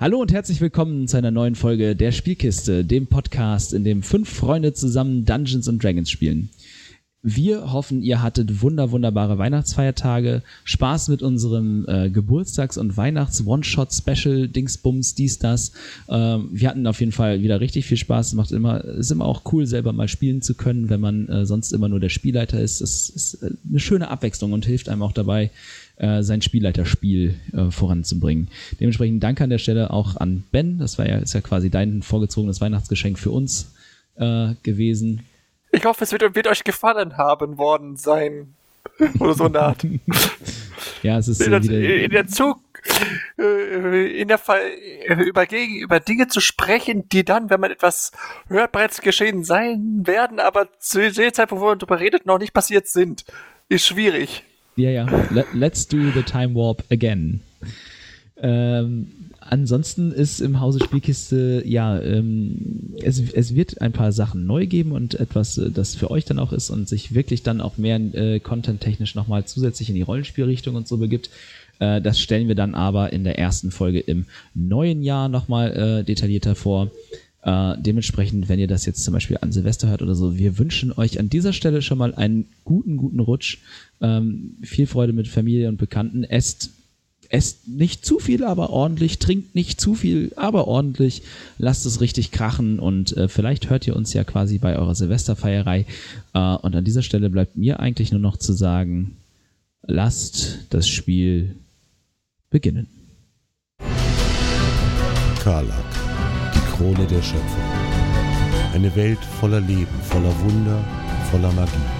Hallo und herzlich willkommen zu einer neuen Folge der Spielkiste, dem Podcast, in dem fünf Freunde zusammen Dungeons and Dragons spielen. Wir hoffen, ihr hattet wunder, wunderbare Weihnachtsfeiertage, Spaß mit unserem äh, Geburtstags- und Weihnachts-One-Shot-Special, Dingsbums, dies, das. Ähm, wir hatten auf jeden Fall wieder richtig viel Spaß. Es macht immer, ist immer auch cool, selber mal spielen zu können, wenn man äh, sonst immer nur der Spielleiter ist. Es ist äh, eine schöne Abwechslung und hilft einem auch dabei, äh, sein Spielleiterspiel äh, voranzubringen. Dementsprechend danke an der Stelle auch an Ben. Das war ja, ist ja quasi dein vorgezogenes Weihnachtsgeschenk für uns äh, gewesen. Ich hoffe, es wird, wird euch gefallen haben worden sein. Oder so eine Art. ja, es ist in, der, in der Zug, äh, in der Fall, äh, über, über Dinge zu sprechen, die dann, wenn man etwas hört, bereits geschehen sein werden, aber zu dem Zeitpunkt, wo man darüber redet, noch nicht passiert sind, ist schwierig. Ja, ja. Let's do the time warp again. Ähm, ansonsten ist im Hause Spielkiste, ja, ähm, es, es wird ein paar Sachen neu geben und etwas, äh, das für euch dann auch ist und sich wirklich dann auch mehr äh, content-technisch nochmal zusätzlich in die Rollenspielrichtung und so begibt. Äh, das stellen wir dann aber in der ersten Folge im neuen Jahr nochmal äh, detaillierter vor. Äh, dementsprechend, wenn ihr das jetzt zum Beispiel an Silvester hört oder so, wir wünschen euch an dieser Stelle schon mal einen guten, guten Rutsch. Ähm, viel Freude mit Familie und Bekannten. Esst esst nicht zu viel, aber ordentlich, trinkt nicht zu viel, aber ordentlich, lasst es richtig krachen und äh, vielleicht hört ihr uns ja quasi bei eurer Silvesterfeierei. Äh, und an dieser Stelle bleibt mir eigentlich nur noch zu sagen, lasst das Spiel beginnen. Karlak, die Krone der Schöpfung. Eine Welt voller Leben, voller Wunder, voller Magie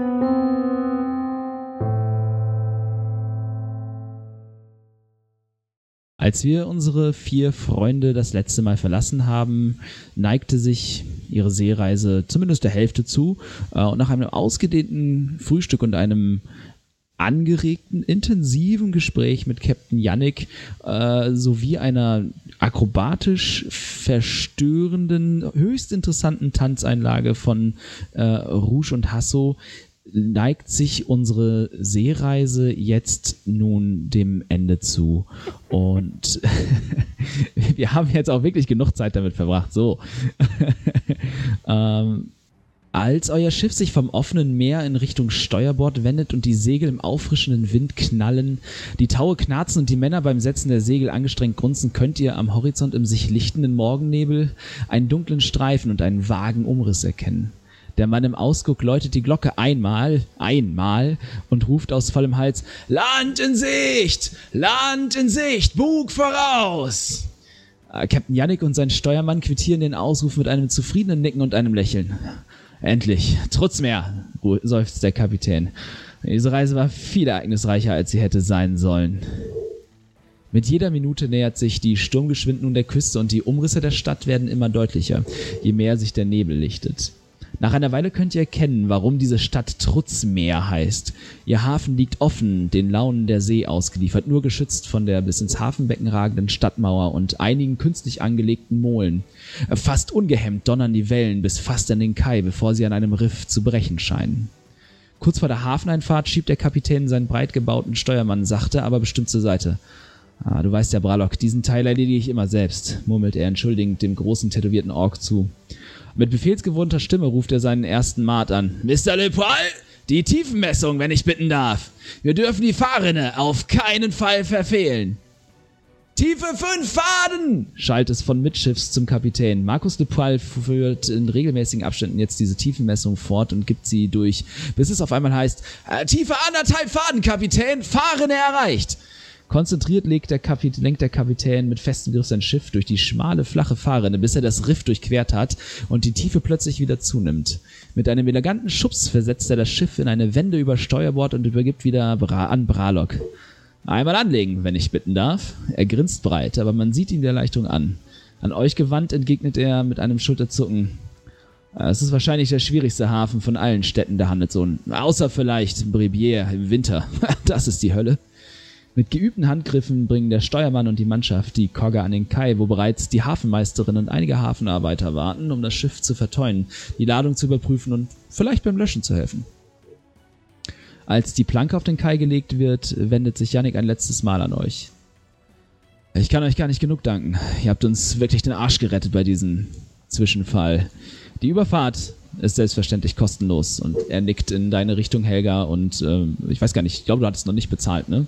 Als wir unsere vier Freunde das letzte Mal verlassen haben, neigte sich ihre Seereise zumindest der Hälfte zu. Äh, und nach einem ausgedehnten Frühstück und einem angeregten, intensiven Gespräch mit Captain Yannick äh, sowie einer akrobatisch verstörenden, höchst interessanten Tanzeinlage von äh, Rouge und Hasso neigt sich unsere Seereise jetzt nun dem Ende zu. Und wir haben jetzt auch wirklich genug Zeit damit verbracht. So. ähm, als euer Schiff sich vom offenen Meer in Richtung Steuerbord wendet und die Segel im auffrischenden Wind knallen, die Taue knarzen und die Männer beim Setzen der Segel angestrengt grunzen, könnt ihr am Horizont im sich lichtenden Morgennebel einen dunklen Streifen und einen vagen Umriss erkennen. Der Mann im Ausguck läutet die Glocke einmal, einmal und ruft aus vollem Hals, Land in Sicht! Land in Sicht! Bug voraus! Äh, Captain Yannick und sein Steuermann quittieren den Ausruf mit einem zufriedenen Nicken und einem Lächeln. Endlich, trotz mehr, seufzt der Kapitän. Diese Reise war viel ereignisreicher, als sie hätte sein sollen. Mit jeder Minute nähert sich die Sturmgeschwindung der Küste und die Umrisse der Stadt werden immer deutlicher, je mehr sich der Nebel lichtet. Nach einer Weile könnt ihr erkennen, warum diese Stadt Trutzmeer heißt. Ihr Hafen liegt offen, den Launen der See ausgeliefert, nur geschützt von der bis ins Hafenbecken ragenden Stadtmauer und einigen künstlich angelegten Molen. Fast ungehemmt donnern die Wellen bis fast an den Kai, bevor sie an einem Riff zu brechen scheinen. Kurz vor der Hafeneinfahrt schiebt der Kapitän seinen breit gebauten Steuermann sachte, aber bestimmt zur Seite. Ah, du weißt ja, Bralock, diesen Teil erledige ich immer selbst, murmelt er entschuldigend dem großen tätowierten Ork zu. Mit befehlsgewohnter Stimme ruft er seinen ersten Mart an. Mr. Lepoil, die Tiefenmessung, wenn ich bitten darf. Wir dürfen die Fahrrinne auf keinen Fall verfehlen. Tiefe fünf Faden! schallt es von Mitschiffs zum Kapitän. Markus de Poil führt in regelmäßigen Abständen jetzt diese Tiefenmessung fort und gibt sie durch, bis es auf einmal heißt, äh, Tiefe anderthalb Faden, Kapitän, Fahrrinne erreicht. Konzentriert legt der lenkt der Kapitän mit festem Griff sein Schiff durch die schmale, flache Fahrrinne, bis er das Riff durchquert hat und die Tiefe plötzlich wieder zunimmt. Mit einem eleganten Schubs versetzt er das Schiff in eine Wende über Steuerbord und übergibt wieder Bra an Bralock. Einmal anlegen, wenn ich bitten darf. Er grinst breit, aber man sieht ihn der Erleichterung an. An euch gewandt entgegnet er mit einem Schulterzucken. Es ist wahrscheinlich der schwierigste Hafen von allen Städten der Handelszonen. Außer vielleicht Brebier im Winter. Das ist die Hölle. Mit geübten Handgriffen bringen der Steuermann und die Mannschaft die Kogge an den Kai, wo bereits die Hafenmeisterin und einige Hafenarbeiter warten, um das Schiff zu verteuen, die Ladung zu überprüfen und vielleicht beim Löschen zu helfen. Als die Planke auf den Kai gelegt wird, wendet sich Yannick ein letztes Mal an euch. Ich kann euch gar nicht genug danken. Ihr habt uns wirklich den Arsch gerettet bei diesem Zwischenfall. Die Überfahrt ist selbstverständlich kostenlos und er nickt in deine Richtung, Helga, und ähm, ich weiß gar nicht, ich glaube, du hattest noch nicht bezahlt, ne?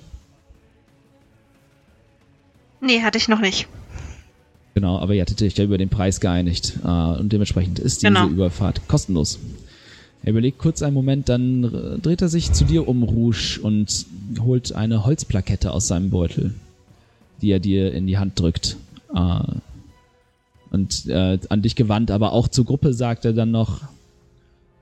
Nee, hatte ich noch nicht. Genau, aber ihr hattet euch ja über den Preis geeinigt äh, und dementsprechend ist diese Genau. Überfahrt kostenlos. Er überlegt kurz einen Moment, dann äh, dreht er sich zu dir um, Rouge, und holt eine Holzplakette aus seinem Beutel, die er dir in die Hand drückt. Äh, und äh, an dich gewandt, aber auch zur Gruppe sagt er dann noch,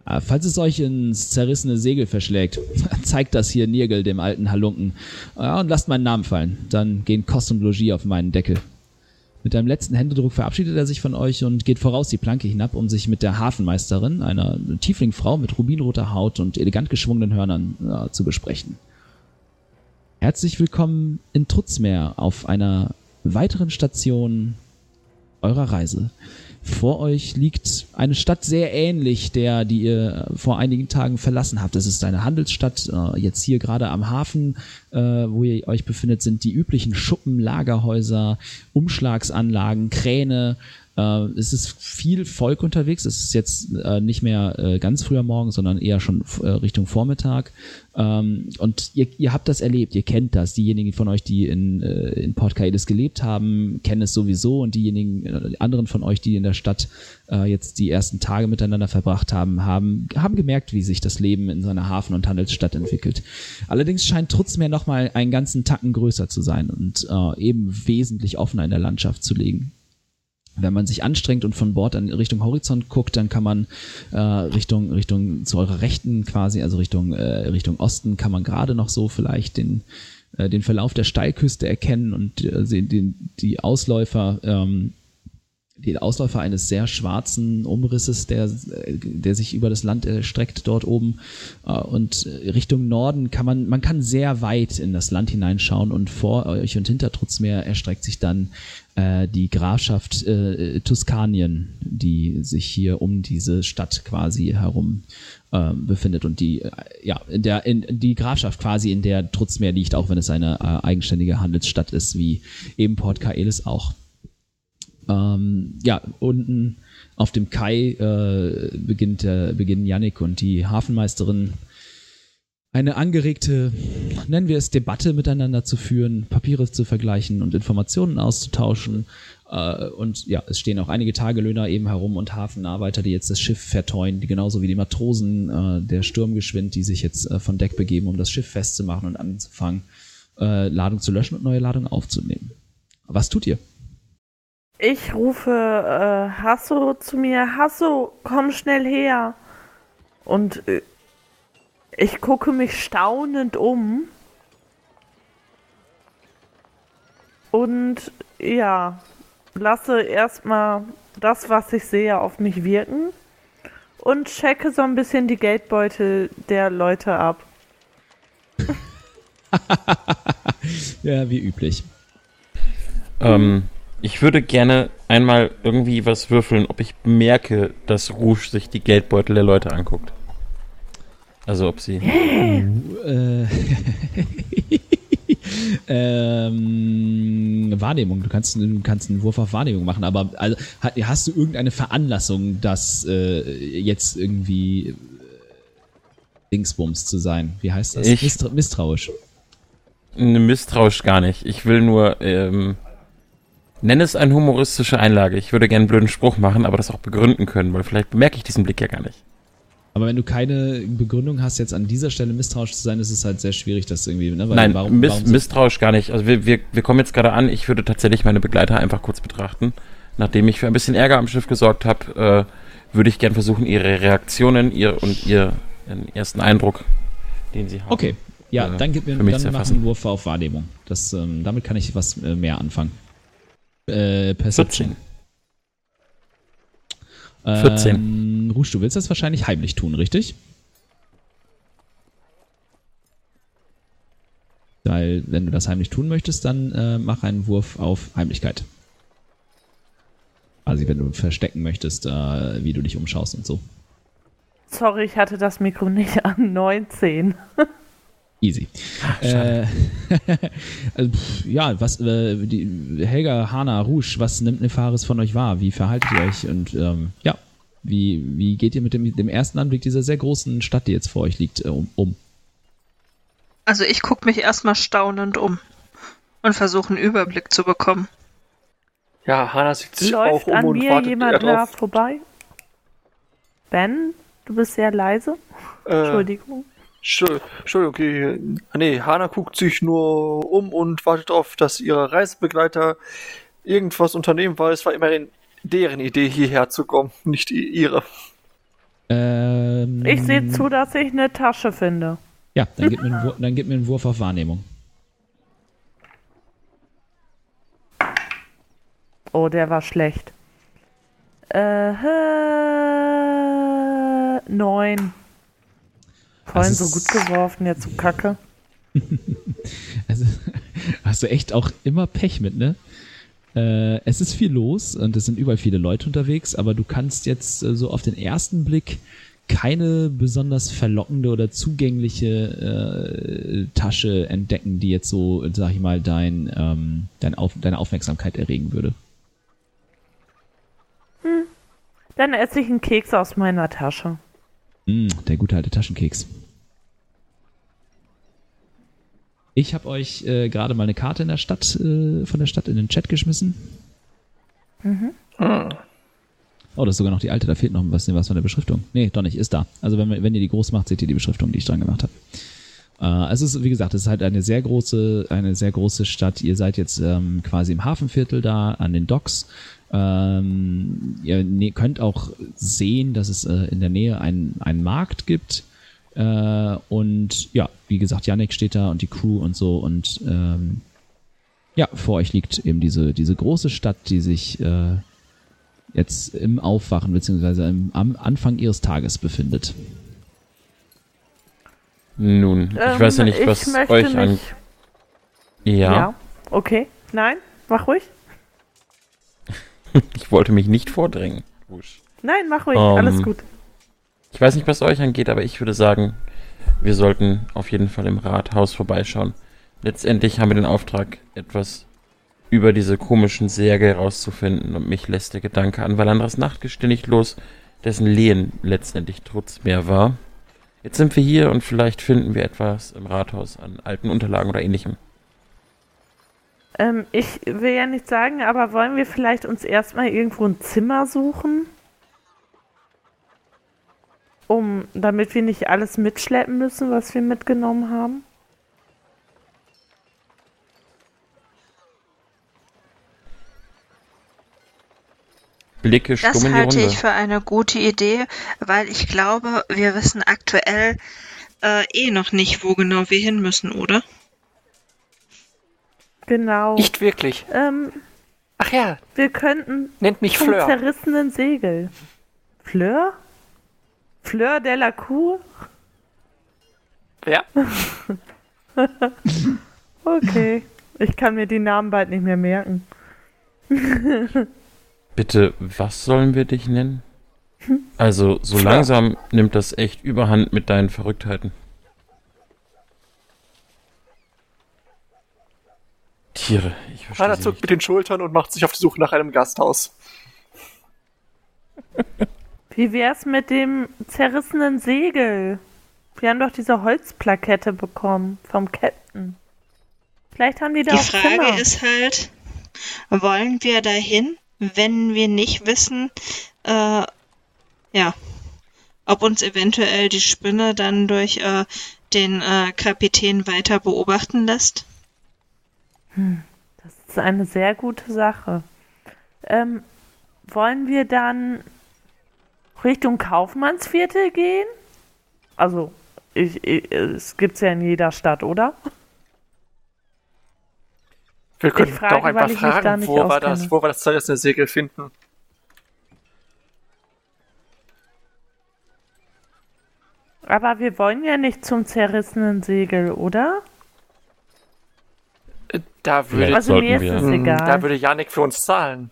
falls es euch ins zerrissene Segel verschlägt, zeigt das hier Nirgel, dem alten Halunken, ja, und lasst meinen Namen fallen. Dann gehen Kost und Logis auf meinen Deckel. Mit einem letzten Händedruck verabschiedet er sich von euch und geht voraus die Planke hinab, um sich mit der Hafenmeisterin, einer Tieflingfrau mit rubinroter Haut und elegant geschwungenen Hörnern, äh, zu besprechen. Herzlich willkommen in Trutzmeer auf einer weiteren Station eurer Reise. Vor euch liegt eine Stadt sehr ähnlich der, die ihr vor einigen Tagen verlassen habt. Es ist eine Handelsstadt. Äh, Jetzt hier gerade am Hafen, äh, wo ihr euch befindet, sind die üblichen Schuppen, Lagerhäuser, Umschlagsanlagen, Kräne. Äh, Es ist viel Volk unterwegs. Es ist jetzt äh, nicht mehr äh, ganz früher Morgen, sondern eher schon äh, Richtung Vormittag. Ähm, Und ihr, ihr habt das erlebt, ihr kennt das. Diejenigen von euch, die in, äh, in Port Kaelis gelebt haben, kennen es sowieso. Und diejenigen äh, anderen von euch, die in der Stadt jetzt die ersten Tage miteinander verbracht haben, haben, haben gemerkt, wie sich das Leben in so einer Hafen- und Handelsstadt entwickelt. Allerdings scheint Trutzmeer nochmal einen ganzen Tacken größer zu sein und eben wesentlich offener in der Landschaft zu liegen. Wenn man sich anstrengt und von Bord in Richtung Horizont guckt, dann kann man äh, Richtung Richtung zu eurer Rechten quasi, also Richtung äh, Richtung Osten, kann man gerade noch so vielleicht den äh, den Verlauf der Steilküste erkennen und äh, sehen den, die Ausläufer ähm, die Ausläufer eines sehr schwarzen Umrisses, der, äh, der sich über das Land erstreckt dort oben. Äh, Und Richtung Norden kann man, man kann sehr weit in das Land hineinschauen und vor euch und hinter Trutzmeer erstreckt sich dann äh, die Grafschaft äh, Tuskanien, die sich hier um diese Stadt quasi herum ähm, befindet und die, äh, ja, in der, in, die Grafschaft quasi, in der Trutzmeer liegt, auch wenn es eine äh, eigenständige Handelsstadt ist, wie eben Port Kaelis auch. Ähm, ja, unten auf dem Kai äh, beginnt, äh, beginnen Yannick und die Hafenmeisterin eine angeregte, nennen wir es, Debatte miteinander zu führen, Papiere zu vergleichen und Informationen auszutauschen. Äh, und ja, es stehen auch einige Tagelöhner eben herum und Hafenarbeiter, die jetzt das Schiff verteuen, die genauso wie die Matrosen äh, der Sturmgeschwind, die sich jetzt äh, von Deck begeben, um das Schiff festzumachen und anzufangen, Ladung zu löschen und neue Ladung aufzunehmen. Was tut ihr? Ich rufe äh, Hasso zu mir. Hasso, komm schnell her. Und ich gucke mich staunend um. Und ja, lasse erstmal das, was ich sehe, auf mich wirken. Und checke so ein bisschen die Geldbeutel der Leute ab. Ja, wie üblich. Ähm, ich würde gerne einmal irgendwie was würfeln, ob ich merke, dass Rouge sich die Geldbeutel der Leute anguckt. Also ob sie. Äh, ähm, Wahrnehmung. Du kannst, du kannst einen Wurf auf Wahrnehmung machen, aber also, ha- hast du irgendeine Veranlassung, das äh, jetzt irgendwie äh, Dingsbums zu sein? Wie heißt das? Ich- Mistra misstrauisch. Ne, misstrauisch gar nicht. Ich will nur. Ähm, nenn es eine humoristische Einlage. Ich würde gerne einen blöden Spruch machen, aber das auch begründen können, weil vielleicht bemerke ich diesen Blick ja gar nicht. Aber wenn du keine Begründung hast, jetzt an dieser Stelle misstrauisch zu sein, ist es halt sehr schwierig, das irgendwie, ne? Weil Nein, warum, miss, warum misstrauisch gar nicht. Also wir, wir, wir kommen jetzt gerade an. Ich würde tatsächlich meine Begleiter einfach kurz betrachten. Nachdem ich für ein bisschen Ärger am Schiff gesorgt habe, äh, würde ich gern versuchen, ihre Reaktionen ihr und ihr ihren ersten Eindruck, den sie haben. Okay, ja, äh, dann gib mir dann mach einen Wurf auf Wahrnehmung. Das, ähm, damit kann ich was äh, mehr anfangen. Äh, Perception. 14. 14. Ähm, Rouge, du willst das wahrscheinlich heimlich tun, richtig? Weil, wenn du das heimlich tun möchtest, dann äh, mach einen Wurf auf Heimlichkeit. Also, wenn du verstecken möchtest, äh, wie du dich umschaust und so. Sorry, ich hatte das Mikro nicht an. 19. Easy. Äh, also, pff, ja, was, äh, die, Helga, Hana, Rouge, was nimmt Nefaris von euch wahr? Wie verhaltet ihr euch? Und ähm, ja, wie, wie geht ihr mit dem, dem ersten Anblick dieser sehr großen Stadt, die jetzt vor euch liegt, äh, um, um? Also ich gucke mich erstmal staunend um und versuche einen Überblick zu bekommen. Ja, Hannah sieht sich Läuft auch um an und mir wartet jemand da drauf. vorbei? Ben, du bist sehr leise. Äh, Entschuldigung. Entschuldigung, okay. Nee, Hana guckt sich nur um und wartet darauf, dass ihre Reisebegleiter irgendwas unternehmen, weil es war immerhin deren Idee, hierher zu kommen, nicht ihre. Ähm, Ich sehe zu, dass ich eine Tasche finde. Ja, dann gib, mir einen Wurf, dann gib mir einen Wurf auf Wahrnehmung. Oh, der war schlecht. Äh, äh, neun. Vorhin Das so gut geworfen, jetzt so kacke. Also, hast du echt auch immer Pech mit, ne? Äh, es ist viel los und es sind überall viele Leute unterwegs, aber du kannst jetzt äh, so auf den ersten Blick keine besonders verlockende oder zugängliche äh, Tasche entdecken, die jetzt so, sag ich mal, dein, ähm, dein auf, deine Aufmerksamkeit erregen würde. Dann esse ich einen Keks aus meiner Tasche. Mm, der gute alte Taschenkeks. Ich habe euch äh, gerade mal eine Karte in der Stadt, äh, von der Stadt in den Chat geschmissen. Oh, das ist sogar noch die alte, da fehlt noch was, was von der Beschriftung. Nee, doch nicht, ist da. Also wenn, wenn ihr die groß macht, seht ihr die Beschriftung, die ich dran gemacht habe. Äh, es ist, wie gesagt, es ist halt eine sehr große, eine sehr große Stadt. Ihr seid jetzt ähm, quasi im Hafenviertel da, an den Docks. Ähm, ihr ne könnt auch sehen, dass es äh, in der Nähe einen, einen Markt gibt. Äh, und ja, wie gesagt, Yannick steht da und die Crew und so. Und ähm, ja, vor euch liegt eben diese, diese große Stadt, die sich äh, jetzt im Aufwachen beziehungsweise im, am Anfang ihres Tages befindet. Nun, ich Ähm, weiß ja nicht, ich was möchte euch an. Ja, ja. Okay. Nein, mach ruhig. ich wollte mich nicht vordrängen. Wusch. Nein, mach ruhig. Ähm, Alles gut. Ich weiß nicht, was euch angeht, aber ich würde sagen, wir sollten auf jeden Fall im Rathaus vorbeischauen. Letztendlich haben wir den Auftrag, etwas über diese komischen Särge herauszufinden und mich lässt der Gedanke an Valandras Nachtgestirn nicht los, dessen Lehen letztendlich Trutzmeer war. Jetzt sind wir hier und vielleicht finden wir etwas im Rathaus an alten Unterlagen oder ähnlichem. Ähm, ich will ja nicht sagen, aber wollen wir vielleicht uns erstmal irgendwo ein Zimmer suchen? Um, damit wir nicht alles mitschleppen müssen, was wir mitgenommen haben? Blicke Das stumm in die halte Runde. ich für eine gute Idee, weil ich glaube, wir wissen aktuell äh, eh noch nicht, wo genau wir hin müssen, oder? Genau. Nicht wirklich. ähm, Ach ja, wir könnten nennt mich zum Fleur. zerrissenen Segel. Fleur? Fleur de la Cour? Ja, Okay. Ich kann mir die Namen bald nicht mehr merken. Bitte, was sollen wir dich nennen? Also, so Fleur. langsam nimmt das echt überhand mit deinen Verrücktheiten. Tiere, ich verstehe Hannah zuckt mit den Schultern und macht sich auf die Suche nach einem Gasthaus. Wie wär's mit dem zerrissenen Segel? Wir haben doch diese Holzplakette bekommen vom Captain. Vielleicht haben die da Die auch Frage Zimmer. ist halt, wollen wir dahin, wenn wir nicht wissen, äh, ja, ob uns eventuell die Spinne dann durch äh, den äh, Kapitän weiter beobachten lässt? Das ist eine sehr gute Sache. Ähm, wollen wir dann Richtung Kaufmannsviertel gehen? Also, ich, ich, es gibt es ja in jeder Stadt, oder? Wir können frage, doch einfach fragen, wo wir, das, wo war das zerrissene Segel finden? Aber wir wollen ja nicht zum zerrissenen Segel, oder? Äh, da würde, also mir ist es egal. da würde Janik für uns zahlen.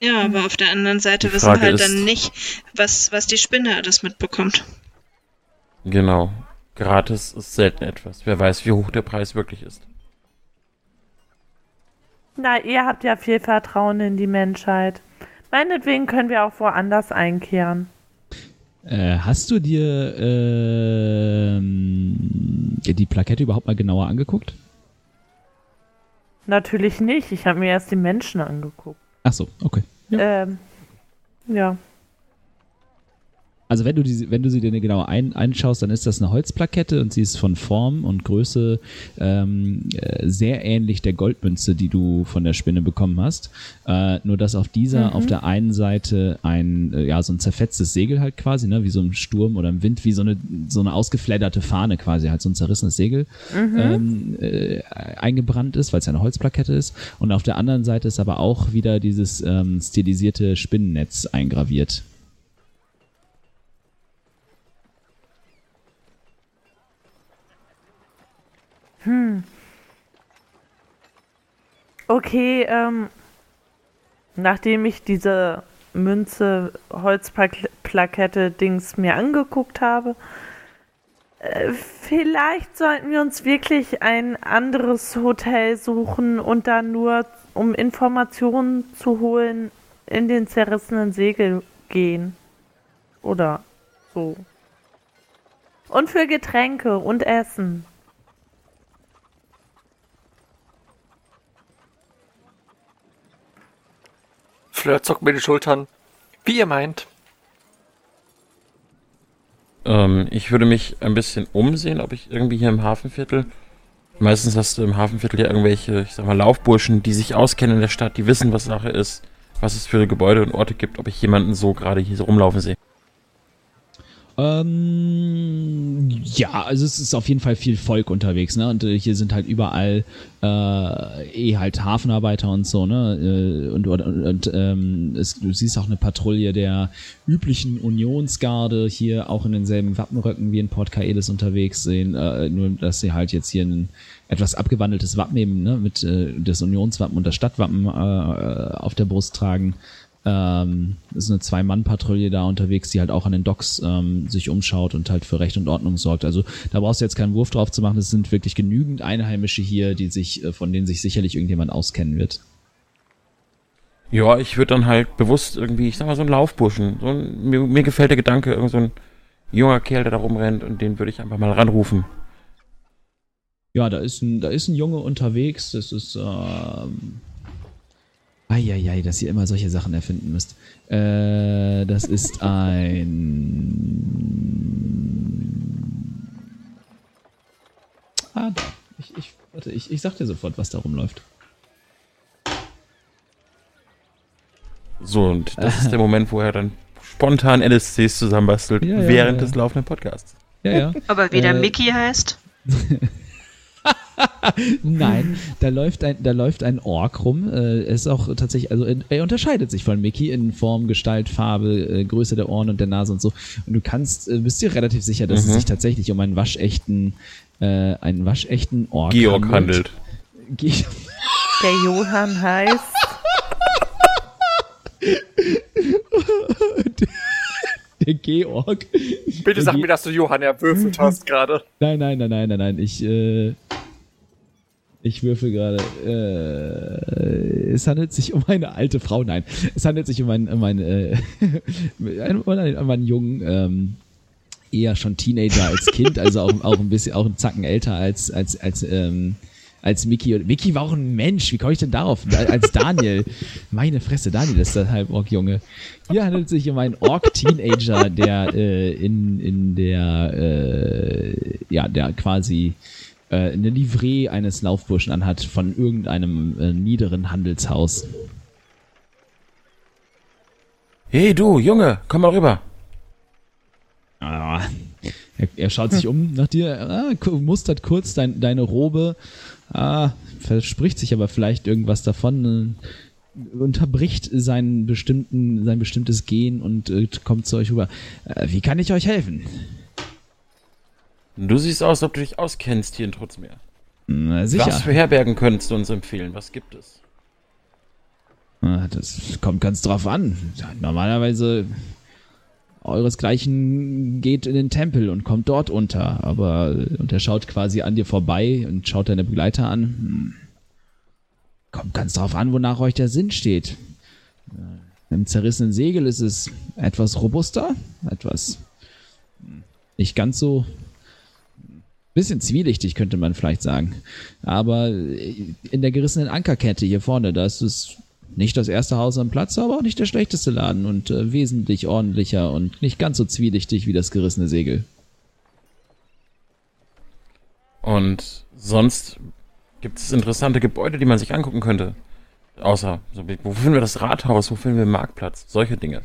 Ja, aber auf der anderen Seite wissen wir halt dann nicht, was, was die Spinne alles mitbekommt. Genau. Gratis ist selten etwas. Wer weiß, wie hoch der Preis wirklich ist. Na, ihr habt ja viel Vertrauen in die Menschheit. Meinetwegen können wir auch woanders einkehren. Äh, hast du dir ähm, die Plakette überhaupt mal genauer angeguckt? Natürlich nicht. Ich habe mir erst die Menschen angeguckt. Ach so, okay. Ja. Ähm, ja. Also wenn du, die, wenn du sie dir genauer ein, einschaust, dann ist das eine Holzplakette und sie ist von Form und Größe ähm, äh, sehr ähnlich der Goldmünze, die du von der Spinne bekommen hast. Äh, nur dass auf dieser auf der einen Seite ein äh, ja so ein zerfetztes Segel halt quasi, ne, wie so im Sturm oder im Wind, wie so eine so eine ausgefledderte Fahne quasi, halt so ein zerrissenes Segel ähm, äh, eingebrannt ist, weil es ja eine Holzplakette ist. Und auf der anderen Seite ist aber auch wieder dieses ähm, stilisierte Spinnennetz eingraviert. Okay, ähm, nachdem ich diese Münze, Holzplakette, Dings mir angeguckt habe, äh, vielleicht sollten wir uns wirklich ein anderes Hotel suchen und dann nur, um Informationen zu holen, in den zerrissenen Segel gehen. Oder so. Und für Getränke und Essen. Fleur zuckt mir die Schultern. Wie ihr meint. Ähm, ich würde mich ein bisschen umsehen, ob ich irgendwie hier im Hafenviertel. Meistens hast du im Hafenviertel ja irgendwelche, ich sag mal, Laufburschen, die sich auskennen in der Stadt, die wissen, was Sache ist, was es für Gebäude und Orte gibt, ob ich jemanden so gerade hier so rumlaufen sehe. Ähm, ja, also es ist auf jeden Fall viel Volk unterwegs, ne? Und äh, hier sind halt überall äh, eh halt Hafenarbeiter und so, ne? Äh, und und, und ähm, es, du siehst auch eine Patrouille der üblichen Unionsgarde hier auch in denselben Wappenröcken wie in Port Kaelis unterwegs sehen, äh, nur dass sie halt jetzt hier ein etwas abgewandeltes Wappen nehmen, ne? Mit äh, das Unionswappen und das Stadtwappen äh, auf der Brust tragen. Ähm, ist eine Zwei-Mann-Patrouille da unterwegs, die halt auch an den Docks ähm, sich umschaut und halt für Recht und Ordnung sorgt. Also da brauchst du jetzt keinen Wurf drauf zu machen. Es sind wirklich genügend Einheimische hier, die sich, äh, von denen sich sicherlich irgendjemand auskennen wird. Ja, ich würde dann halt bewusst irgendwie, ich sag mal, so ein Laufburschen. So ein, mir, mir gefällt der Gedanke, irgend so ein junger Kerl, der da rumrennt und den würde ich einfach mal ranrufen. Ja, da ist ein, da ist ein Junge unterwegs. Das ist, ähm, Eieiei, dass ihr immer solche Sachen erfinden müsst. Äh, das ist ein. Ah, da. Ich, ich, warte, ich, ich sag dir sofort, was da rumläuft. So, und das ist der Moment, wo er dann spontan LSCs zusammenbastelt, Ja, ja, während ja. des laufenden Podcasts. Ja, ja. Aber wie der Äh, Mickey heißt? Nein, da läuft ein, da läuft ein Ork rum. Äh, er ist auch tatsächlich, also er unterscheidet sich von Mickey in Form, Gestalt, Farbe, äh, Größe der Ohren und der Nase und so. Und du kannst, äh, bist dir relativ sicher, dass es Mhm. sich tatsächlich um einen waschechten, äh, einen waschechten Ork Georg handelt. Ge Der Johann heißt. der Georg. Bitte sag Ge- mir, dass du Johann erwürfelt hast gerade. Nein, nein, nein, nein, nein, nein. Ich, äh, ich würfel gerade. Äh, es handelt sich um eine alte Frau. Nein, es handelt sich um einen, um einen, äh, um einen, um einen jungen, ähm, eher schon Teenager als Kind, also auch, auch ein bisschen, auch einen Zacken älter als, als, als, ähm, als Mickey. Und Mickey war auch ein Mensch. Wie komme ich denn darauf? Als Daniel. Meine Fresse, Daniel ist der Halborg-Junge. Hier handelt es sich um einen Ork-Teenager, der äh, in, in der, äh, ja, der quasi äh, eine Livree eines Laufburschen anhat von irgendeinem äh, niederen Handelshaus. Hey du, Junge, komm mal rüber. Ah, er, er schaut sich um nach dir, ah, mustert kurz dein, deine Robe, ah, verspricht sich aber vielleicht irgendwas davon. unterbricht seinen bestimmten, sein bestimmtes Gehen und äh, kommt zu euch rüber. Äh, wie kann ich euch helfen? Du siehst aus, als ob du dich auskennst hier in Trutzmeer. Na, sicher. Was für Herbergen könntest du uns empfehlen? Was gibt es? Das kommt ganz drauf an. Normalerweise euresgleichen geht in den Tempel und kommt dort unter, aber und er schaut quasi an dir vorbei und schaut deine Begleiter an. Hm. Kommt ganz drauf an, wonach euch der Sinn steht. Im zerrissenen Segel ist es etwas robuster, etwas nicht ganz so bisschen zwielichtig, könnte man vielleicht sagen. Aber in der gerissenen Ankerkette hier vorne, da ist es nicht das erste Haus am Platz, aber auch nicht der schlechteste Laden und äh, wesentlich ordentlicher und nicht ganz so zwielichtig wie das gerissene Segel. Und sonst gibt es interessante Gebäude, die man sich angucken könnte. Außer, wo finden wir das Rathaus, wo finden wir den Marktplatz? Solche Dinge.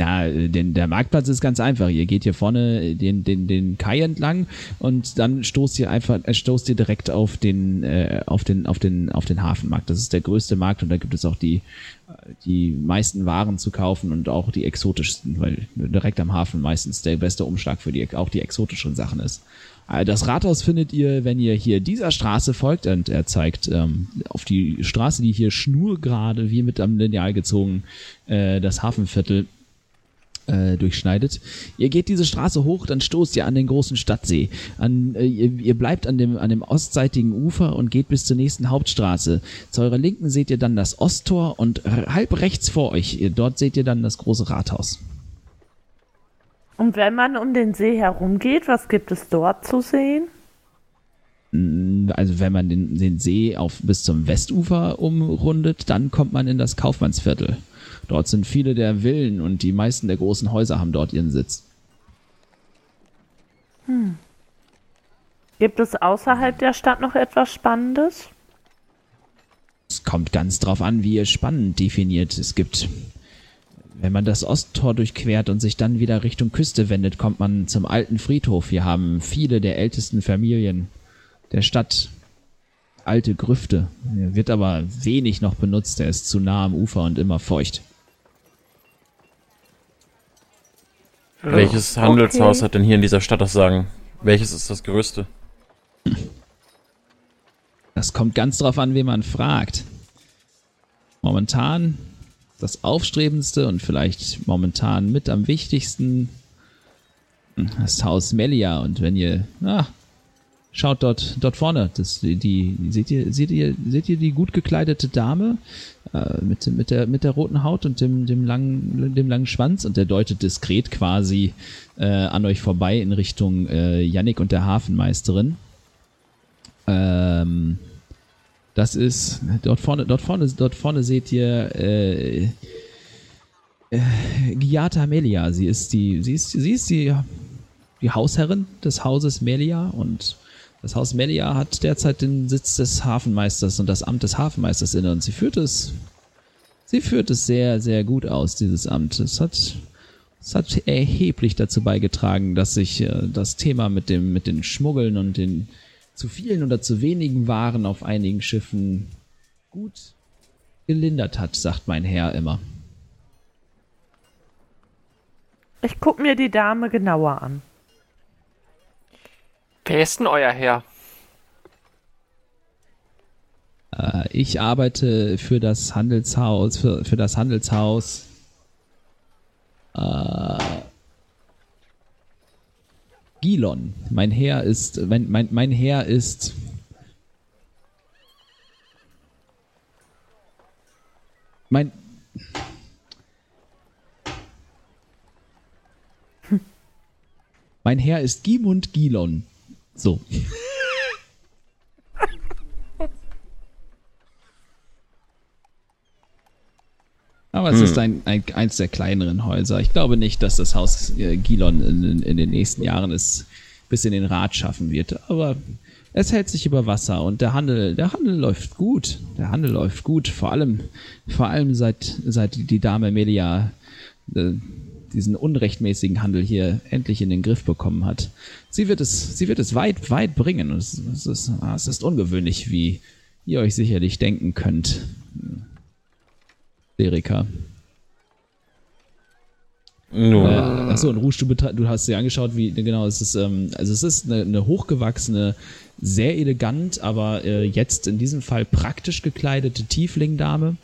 Ja, äh, den, der Marktplatz ist ganz einfach. Ihr geht hier vorne den, den, den Kai entlang und dann stoßt ihr einfach, äh, stoßt ihr direkt auf den, äh, auf den, auf den, auf den Hafenmarkt. Das ist der größte Markt und da gibt es auch die, äh, die meisten Waren zu kaufen und auch die exotischsten, weil direkt am Hafen meistens der beste Umschlag für die, auch die exotischen Sachen ist. Äh, Das Rathaus findet ihr, wenn ihr hier dieser Straße folgt und er zeigt ähm, auf die Straße, die hier schnurgerade wie mit am Lineal gezogen äh, das Hafenviertel äh, durchschneidet. Ihr geht diese Straße hoch, dann stoßt ihr an den großen Stadtsee. An, äh, ihr, ihr bleibt an dem, an dem ostseitigen Ufer und geht bis zur nächsten Hauptstraße. Zu eurer Linken seht ihr dann das Osttor und halb rechts vor euch, ihr, dort seht ihr dann das große Rathaus. Und wenn man um den See herumgeht, was gibt es dort zu sehen? Also wenn man den, den See auf, bis zum Westufer umrundet, dann kommt man in das Kaufmannsviertel. Dort sind viele der Villen und die meisten der großen Häuser haben dort ihren Sitz. Gibt es außerhalb der Stadt noch etwas Spannendes? Es kommt ganz drauf an, wie ihr spannend definiert. Es gibt, wenn man das Osttor durchquert und sich dann wieder Richtung Küste wendet, kommt man zum alten Friedhof. Wir haben viele der ältesten Familien der Stadt. Alte Grüfte. Er wird aber wenig noch benutzt. Er ist zu nah am Ufer und immer feucht. Welches Handelshaus hat denn hier in dieser Stadt das Sagen? Welches ist das größte? Das kommt ganz drauf an, wen man fragt. Momentan das aufstrebendste und vielleicht momentan mit am wichtigsten das Haus Melia. Und wenn ihr, na, schaut dort, dort vorne, das, die, die, seht ihr, seht ihr, seht ihr die gut gekleidete Dame äh, mit, mit der, mit der roten Haut und dem, dem langen, dem langen Schwanz und der deutet diskret quasi äh, an euch vorbei in Richtung äh, Yannick und der Hafenmeisterin. Ähm, das ist dort vorne, dort vorne, dort vorne seht ihr äh, äh, Giata Melia. Sie ist die, sie ist, sie ist die, die Hausherrin des Hauses Melia und das Haus Melia hat derzeit den Sitz des Hafenmeisters und das Amt des Hafenmeisters inne und sie führt es, sie führt es sehr, sehr gut aus, dieses Amt. Es hat, es hat erheblich dazu beigetragen, dass sich äh, das Thema mit dem, mit den Schmuggeln und den zu vielen oder zu wenigen Waren auf einigen Schiffen gut gelindert hat, sagt mein Herr immer. Ich guck mir die Dame genauer an. Wer ist denn euer Herr? Äh, ich arbeite für das Handelshaus, für, für das Handelshaus. Äh, Gilon. Mein Herr ist, mein, mein, mein Herr ist. Mein. Mein Herr ist Gimund Gilon. So. Aber es ist ein, ein, eins der kleineren Häuser. Ich glaube nicht, dass das Haus äh, Gilon in, in, in den nächsten Jahren es bis in den Rat schaffen wird. Aber es hält sich über Wasser und der Handel, der Handel läuft gut. Der Handel läuft gut. Vor allem, vor allem seit, seit die Dame Melia äh, diesen unrechtmäßigen Handel hier endlich in den Griff bekommen hat. Sie wird es, sie wird es weit, weit bringen. Es, es, ist, es ist ungewöhnlich, wie ihr euch sicherlich denken könnt. Erika. Nun, Äh, achso, und Rouge, du, du hast dir angeschaut, wie genau es ist. Ähm, also es ist eine, eine hochgewachsene, sehr elegant, aber äh, jetzt in diesem Fall praktisch gekleidete Tieflingdame.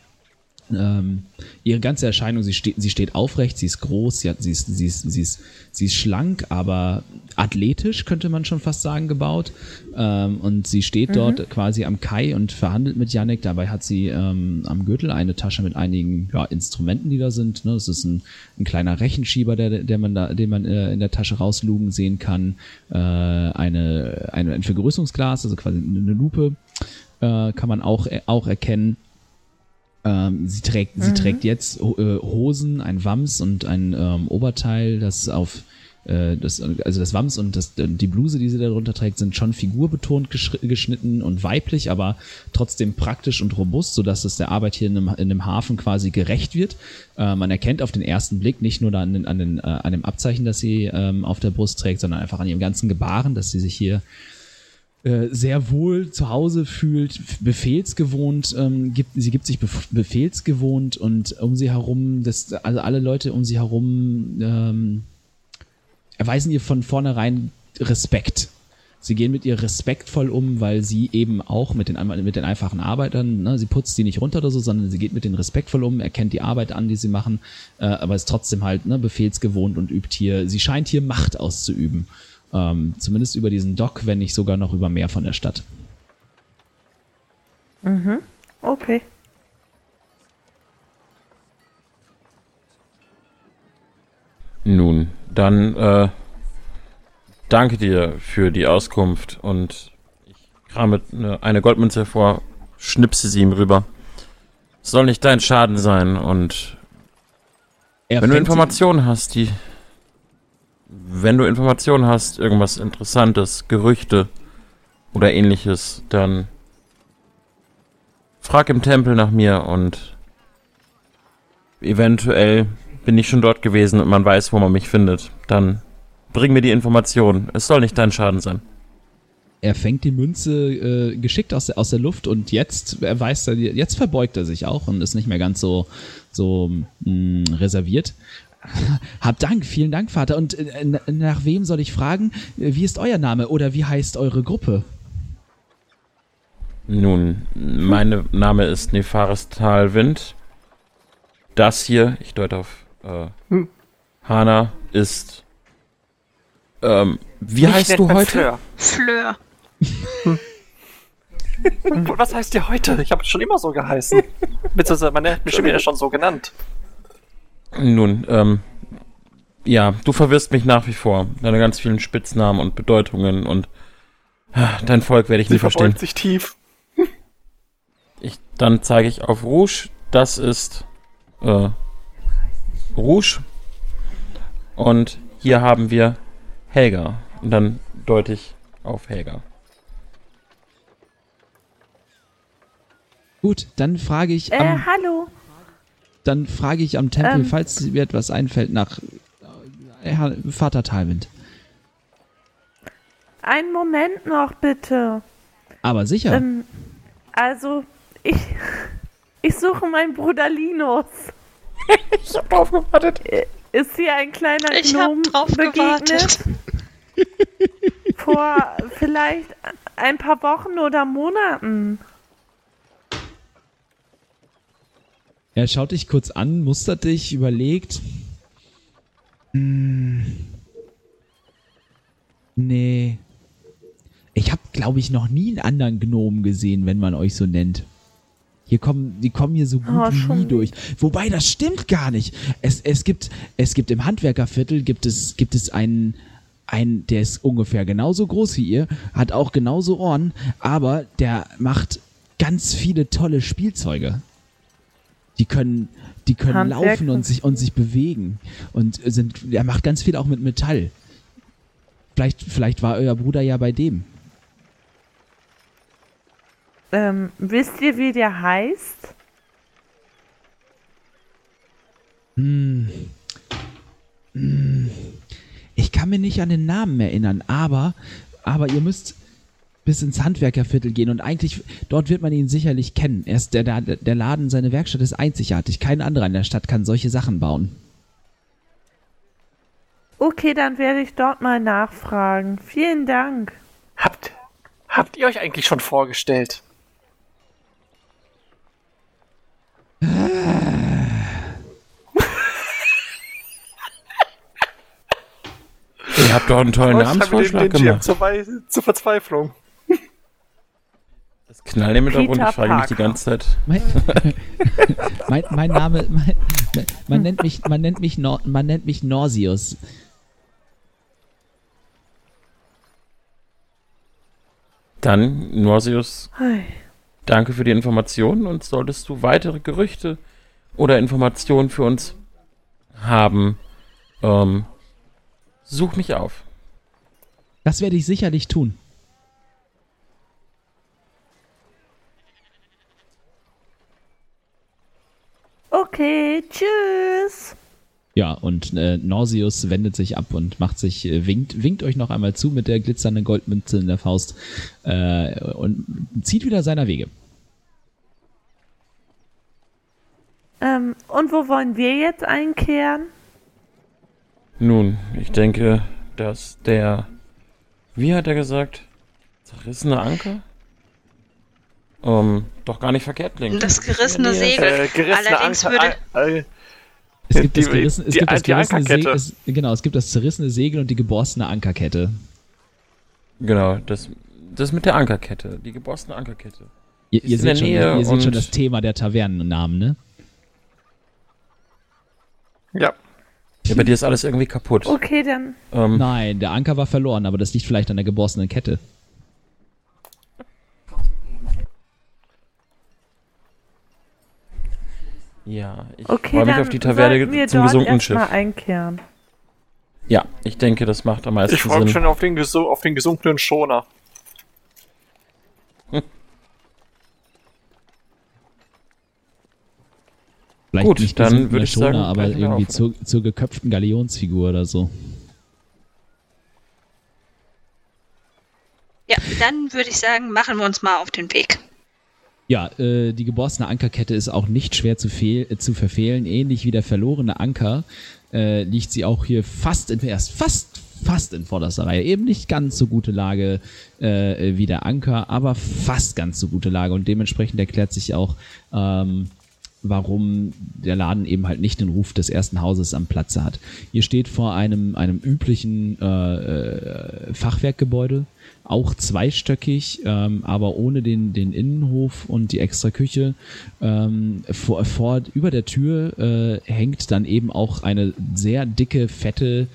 Ähm, ihre ganze Erscheinung, sie steht, sie steht aufrecht, sie ist groß, sie, hat, sie, ist, sie, ist, sie, ist, sie ist schlank, aber athletisch, könnte man schon fast sagen, gebaut. Ähm, und sie steht dort quasi am Kai und verhandelt mit Yannick. Dabei hat sie ähm, am Gürtel eine Tasche mit einigen ja, Instrumenten, die da sind. Ne? Es ist ein, ein kleiner Rechenschieber, der, der man da, den man äh, in der Tasche rauslugen sehen kann. Äh, eine, eine, ein Vergrößerungsglas, also quasi eine Lupe, äh, kann man auch, äh, auch erkennen. Ähm, sie trägt, sie trägt jetzt äh, Hosen, ein Wams und ein ähm, Oberteil, das auf äh, das, also das Wams und das, die Bluse, die sie darunter trägt, sind schon figurbetont geschnitten und weiblich, aber trotzdem praktisch und robust, sodass es der Arbeit hier in einem, in einem Hafen quasi gerecht wird. Äh, man erkennt auf den ersten Blick nicht nur an, den, an, den, äh, an dem Abzeichen, das sie ähm, auf der Brust trägt, sondern einfach an ihrem ganzen Gebaren, dass sie sich hier äh, sehr wohl zu Hause fühlt, befehlsgewohnt, ähm, gibt, sie gibt sich bef befehlsgewohnt und um sie herum, das, also alle Leute um sie herum ähm, erweisen ihr von vornherein Respekt. Sie gehen mit ihr respektvoll um, weil sie eben auch mit den, mit den einfachen Arbeitern, ne, sie putzt die nicht runter oder so, sondern sie geht mit denen respektvoll um, erkennt die Arbeit an, die sie machen, äh, aber ist trotzdem halt ne, befehlsgewohnt und übt hier, sie scheint hier Macht auszuüben. Ähm, zumindest über diesen Dock, wenn nicht sogar noch über mehr von der Stadt. Okay. nun, dann äh, danke dir für die Auskunft und ich krame eine, eine Goldmünze hervor, schnipse sie ihm rüber. Soll nicht dein Schaden sein und Er wenn du Informationen hast, die. Wenn du Informationen hast, irgendwas Interessantes, Gerüchte oder ähnliches, dann frag im Tempel nach mir und eventuell bin ich schon dort gewesen und man weiß, wo man mich findet. Dann bring mir die Informationen. Es soll nicht dein Schaden sein. er fängt die Münze äh, geschickt aus der, aus der Luft und jetzt er weiß er, jetzt verbeugt er sich auch und ist nicht mehr ganz so so mh, reserviert. Hab Dank, vielen Dank, Vater. Und äh, nach wem soll ich fragen? Wie ist euer Name oder wie heißt eure Gruppe? Nun, mein Name ist Nefaris Talwind. Das hier, ich deute auf äh, Hm. Hana, ist. Ähm, wie Mich heißt du heute? Fleur. Fleur. Und was heißt ihr heute? Ich habe schon immer so geheißen. Beziehungsweise man nennt mich schon wieder schon so genannt. Nun, ähm, ja, du verwirrst mich nach wie vor. Deine ganz vielen Spitznamen und Bedeutungen und ah, dein Volk werde ich Sie nie verstehen. sich tief. Ich, dann zeige ich auf Rouge. Das ist äh, Rouge. Und hier haben wir Helga. Und dann deute ich auf Helga. Gut, dann frage ich Äh, am, hallo. Dann frage ich am Tempel, ähm. falls mir etwas einfällt, nach äh, Herr Vater Talwind. Einen Moment noch, bitte. Aber sicher. Ähm, also, ich, ich suche meinen Bruder Linus. Ich hab drauf gewartet. Ist hier ein kleiner Ich drauf begegnet? Vor vielleicht ein paar Wochen oder Monaten. Er schaut dich kurz an, mustert dich, überlegt. Hm. Nee. Ich habe, glaube ich, noch nie einen anderen Gnomen gesehen, wenn man euch so nennt. Hier kommen, die kommen hier so gut Oh, wie nie durch. Wobei, das stimmt gar nicht. Es, es gibt, es gibt im Handwerkerviertel gibt es, gibt es einen, einen, der ist ungefähr genauso groß wie ihr, hat auch genauso Ohren, aber der macht ganz viele tolle Spielzeuge. Die können, die können Handwerk- laufen und sich, und sich bewegen. Und sind, er macht ganz viel auch mit Metall. Vielleicht, vielleicht war euer Bruder ja bei dem. Ähm, wisst ihr, wie der heißt? Ich kann mir nicht an den Namen erinnern, aber, aber ihr müsst, bis ins Handwerkerviertel gehen und eigentlich, dort wird man ihn sicherlich kennen. Er ist der, der, der Laden, seine Werkstatt ist einzigartig. Kein anderer in der Stadt kann solche Sachen bauen. Okay, dann werde ich dort mal nachfragen. Vielen Dank. Habt, habt ihr euch eigentlich schon vorgestellt? Ihr habt doch einen tollen ich habe den, Namensvorschlag gemacht. zur, zur Verzweiflung. Das Knallen im Hintergrund, Peter ich frage mich die ganze Zeit. Mein, mein, mein Name, mein, man nennt mich, man nennt mich, Nor, man nennt mich Norsius. Dann, Norsius, Hui. danke für die Informationen und solltest du weitere Gerüchte oder Informationen für uns haben, ähm, such mich auf. Das werde ich sicherlich tun. Okay, tschüss. Ja, und äh, Norsius wendet sich ab und macht sich, äh, winkt, winkt euch noch einmal zu mit der glitzernden Goldmünze in der Faust äh, und zieht wieder seiner Wege. Ähm, und wo wollen wir jetzt einkehren? Nun, ich denke, dass der, wie hat er gesagt, zerrissene Anker? Ähm, doch gar nicht verkehrt klingt. Das gerissene Segel. Äh, gerissene Allerdings Anker, würde- äh, Es gibt, das, Die- gerissen, es die- gibt das gerissene Segel, es, genau, es gibt das zerrissene Segel und die geborstene Ankerkette. Genau, das, das mit der Ankerkette, die gebossene Ankerkette. Ihr, ihr in der seht, schon, Nähe ihr seht schon das Thema der Tavernennamen, ne? ja. Ja, bei dir ist alles irgendwie kaputt. Okay, dann. Ähm, Nein, der Anker war verloren, aber das liegt vielleicht an der geborstenen Kette. Ja, ich Okay, freue mich auf die Taverne wir zum gesunkenen Schiff. einkehren. Ja, ich denke, das macht am meisten Ich freue mich Sinn. schon auf den, gesu auf den gesunkenen Schoner. Vielleicht Gut, nicht dann würde ich Schoner, sagen, aber irgendwie zur, zur geköpften Galionsfigur oder so. Ja, dann würde ich sagen, machen wir uns mal auf den Weg. Ja, äh, die geborstene Ankerkette ist auch nicht schwer zu, fehl, äh, zu verfehlen. Ähnlich wie der verlorene Anker äh, liegt sie auch hier fast in erst fast fast in vorderster Reihe. Eben nicht ganz so gute Lage äh, wie der Anker, aber fast ganz so gute Lage und dementsprechend erklärt sich auch, ähm, warum der Laden eben halt nicht den Ruf des ersten Hauses am Platze hat. Ihr steht vor einem, einem üblichen äh, äh, Fachwerkgebäude, auch zweistöckig, ähm, aber ohne den, den Innenhof und die extra Küche. Ähm, vor, vor, über der Tür äh, hängt dann eben auch eine sehr dicke, fette,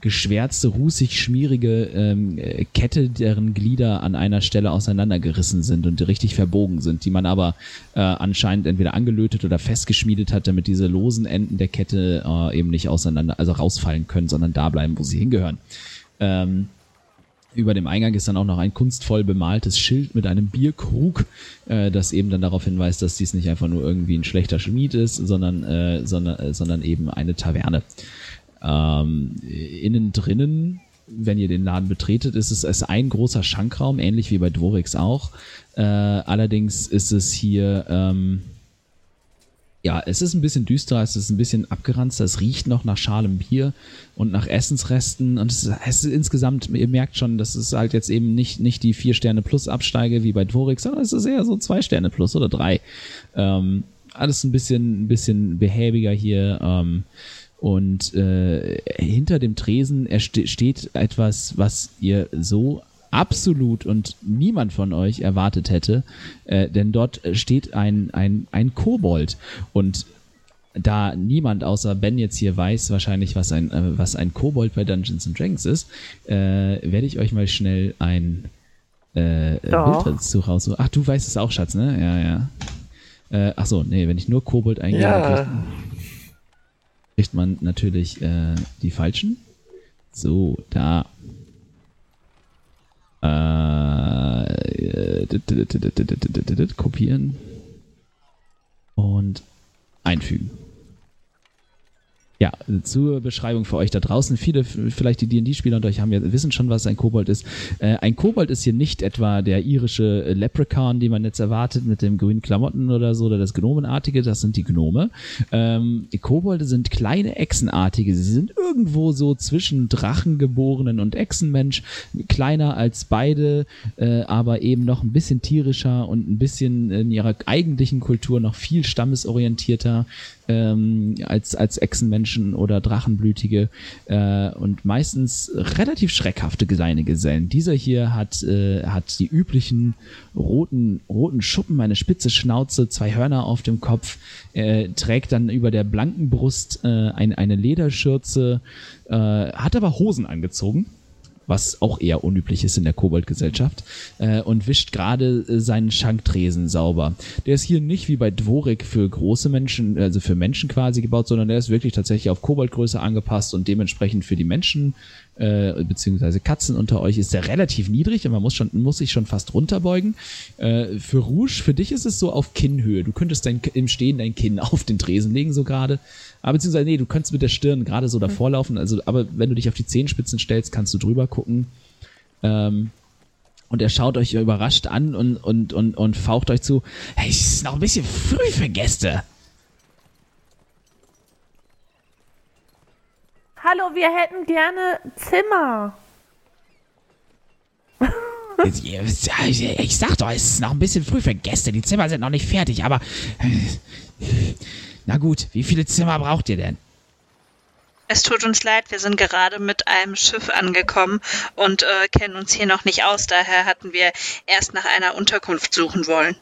geschwärzte, rußig schmierige ähm, äh, Kette, deren Glieder an einer Stelle auseinandergerissen sind und richtig verbogen sind, die man aber äh, anscheinend entweder angelötet oder festgeschmiedet hat, damit diese losen Enden der Kette äh, eben nicht auseinander, also rausfallen können, sondern da bleiben, wo sie hingehören. Ähm, über dem Eingang ist dann auch noch ein kunstvoll bemaltes Schild mit einem Bierkrug, äh, das eben dann darauf hinweist, dass dies nicht einfach nur irgendwie ein schlechter Schmied ist, sondern, äh, sondern, äh, sondern eben eine Taverne. Ähm, innen drinnen, wenn ihr den Laden betretet, ist es, ist ein großer Schankraum, ähnlich wie bei Dvorix auch. Äh, allerdings ist es hier, ähm, ja, es ist ein bisschen düsterer, es ist ein bisschen abgeranzter, es riecht noch nach schalem Bier und nach Essensresten und es ist, es ist insgesamt, ihr merkt schon, das ist halt jetzt eben nicht, nicht die vier Sterne plus Absteige wie bei Dvorix, sondern es ist eher so zwei Sterne plus oder drei. Ähm, alles ein bisschen, ein bisschen behäbiger hier. Ähm, und äh, hinter dem Tresen steht etwas, was ihr so absolut und niemand von euch erwartet hätte, äh, denn dort steht ein, ein, ein Kobold und da niemand außer Ben jetzt hier weiß wahrscheinlich, was ein, äh, was ein Kobold bei Dungeons and Dragons ist, äh, werde ich euch mal schnell ein äh, Doch. Bild dazu raussuchen. Ach, du weißt es auch, Schatz, ne? Ja, ja. Äh, ach so, nee, wenn ich nur Kobold eingebe, Ja. kriegt, kriegt man natürlich äh, die falschen. So, da. Kopieren und einfügen. Ja, zur Beschreibung für euch da draußen. Viele, vielleicht die D&D-Spieler unter euch haben ja, wissen schon, was ein Kobold ist. Äh, ein Kobold ist hier nicht etwa der irische äh, Leprechaun, den man jetzt erwartet mit dem grünen Klamotten oder so, oder das Gnomenartige, das sind die Gnome. Ähm, die Kobolde sind kleine Echsenartige. Sie sind irgendwo so zwischen Drachengeborenen und Echsenmensch, kleiner als beide, äh, aber eben noch ein bisschen tierischer und ein bisschen in ihrer eigentlichen Kultur noch viel stammesorientierter ähm, als, als Echsenmenschen oder Drachenblütige äh, und meistens relativ schreckhafte kleine Gesellen. Dieser hier hat, äh, hat die üblichen roten, roten Schuppen, eine spitze Schnauze, zwei Hörner auf dem Kopf, äh, trägt dann über der blanken Brust äh, ein, eine Lederschürze, äh, hat aber Hosen angezogen was auch eher unüblich ist in der Koboldgesellschaft, äh, und wischt gerade äh, seinen Schanktresen sauber. Der ist hier nicht wie bei Dvorik für große Menschen, also für Menschen quasi gebaut, sondern der ist wirklich tatsächlich auf Koboldgröße angepasst und dementsprechend für die Menschen äh, beziehungsweise Katzen unter euch ist der relativ niedrig und man muss schon muss sich schon fast runterbeugen. Äh, für Rouge, für dich ist es so auf Kinnhöhe. Du könntest dein, im Stehen dein Kinn auf den Tresen legen so gerade. Aber beziehungsweise nee, du könntest mit der Stirn gerade so davor laufen. Also, aber wenn du dich auf die Zehenspitzen stellst, kannst du drüber gucken. Ähm, und er schaut euch überrascht an und, und, und, und faucht euch zu. Hey, es ist noch ein bisschen früh für Gäste. Hallo, wir hätten gerne Zimmer. Ich sag doch, es ist noch ein bisschen früh für Gäste. Die Zimmer sind noch nicht fertig, aber. Na gut, wie viele Zimmer braucht ihr denn? Es tut uns leid, wir sind gerade mit einem Schiff angekommen und äh, kennen uns hier noch nicht aus. Daher hatten wir erst nach einer Unterkunft suchen wollen.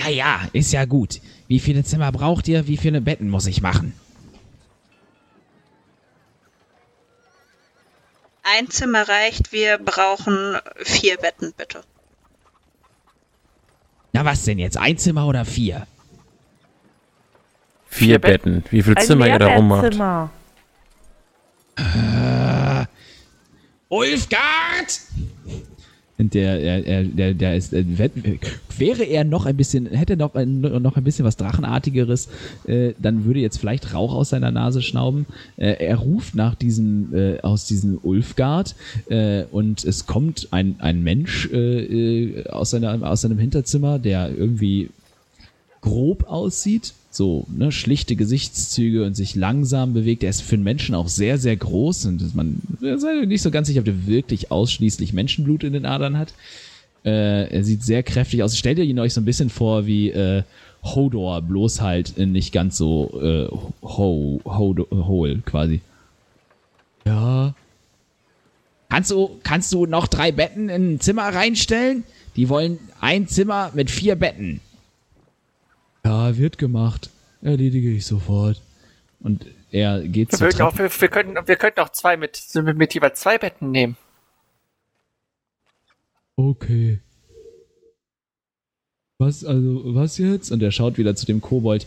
Ja, ja, ist ja gut. Wie viele Zimmer braucht ihr? Wie viele Betten muss ich machen? Ein Zimmer reicht, wir brauchen vier Betten, bitte. Na was denn jetzt? Ein Zimmer oder vier? Vier, Betten. Wie viel Ein Zimmer ihr da rummacht. Mehrbettzimmer. Ulfgard! Der, er, er, der, der ist, äh, wär- wäre er noch ein bisschen, hätte er noch, ein- noch ein bisschen was Drachenartigeres, äh, dann würde jetzt vielleicht Rauch aus seiner Nase schnauben. Äh, er ruft nach diesem, äh, aus diesem Ulfgard, äh, und es kommt ein, ein Mensch äh, äh, aus, seiner, aus seinem Hinterzimmer, der irgendwie grob aussieht, so ne, schlichte Gesichtszüge und sich langsam bewegt. Er ist für einen Menschen auch sehr, sehr groß und man ist nicht so ganz sicher, ob der wirklich ausschließlich Menschenblut in den Adern hat. Äh, er sieht sehr kräftig aus. Stellt ihr ihn euch so ein bisschen vor wie äh, Hodor, bloß halt nicht ganz so äh, ho, ho, hohl quasi. Ja. Kannst du, kannst du noch drei Betten in ein Zimmer reinstellen? Die wollen ein Zimmer mit vier Betten. Ja, wird gemacht. Erledige ich sofort. Und er geht Wir, zur auch, wir, wir, könnten, wir könnten auch zwei mit, mit, jeweils zwei Betten nehmen. Okay. Was, also, was jetzt? Und er schaut wieder zu dem Kobold.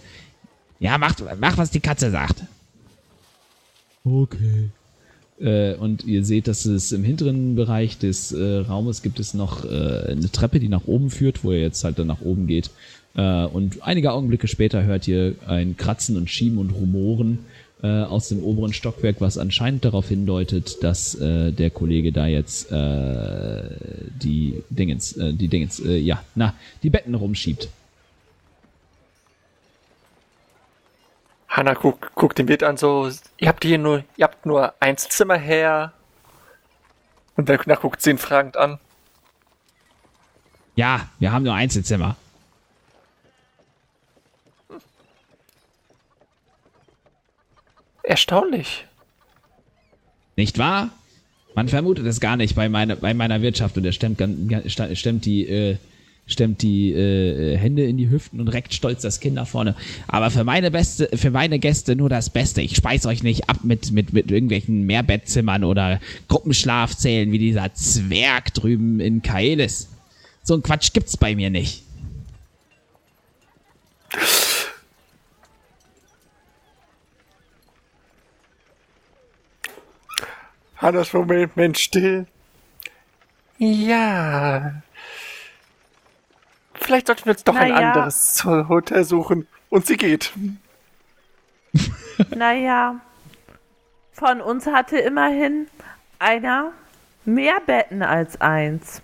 Ja, mach, mach was die Katze sagt. Okay. Äh, und ihr seht, dass es im hinteren Bereich des äh, Raumes gibt es noch äh, eine Treppe, die nach oben führt, wo ihr jetzt halt dann nach oben geht. Äh, und einige Augenblicke später hört ihr ein Kratzen und Schieben und Rumoren äh, aus dem oberen Stockwerk, was anscheinend darauf hindeutet, dass äh, der Kollege da jetzt äh, die Dingens, äh, die Dingens, äh, ja, na, die Betten rumschiebt. Hanna guckt, guckt den Wirt an, so, ihr habt hier nur, ihr habt nur Einzelzimmer her. Und danach guckt sie ihn fragend an. Ja, wir haben nur Einzelzimmer. Erstaunlich. Nicht wahr? Man vermutet es gar nicht bei meiner, bei meiner Wirtschaft und er stemmt, stemmt die, äh, stemmt die äh, Hände in die Hüften und reckt stolz das Kind nach vorne. Aber für meine Beste, für meine Gäste nur das Beste. Ich speis euch nicht ab mit, mit, mit irgendwelchen Mehrbettzimmern oder Gruppenschlafzellen wie dieser Zwerg drüben in Kaelis. So ein Quatsch gibt's bei mir nicht. Moment, Mensch, still. Ja. Vielleicht sollten wir uns doch ein Na ja. anderes Hotel suchen. Und sie geht. naja, von uns hatte immerhin einer mehr Betten als eins.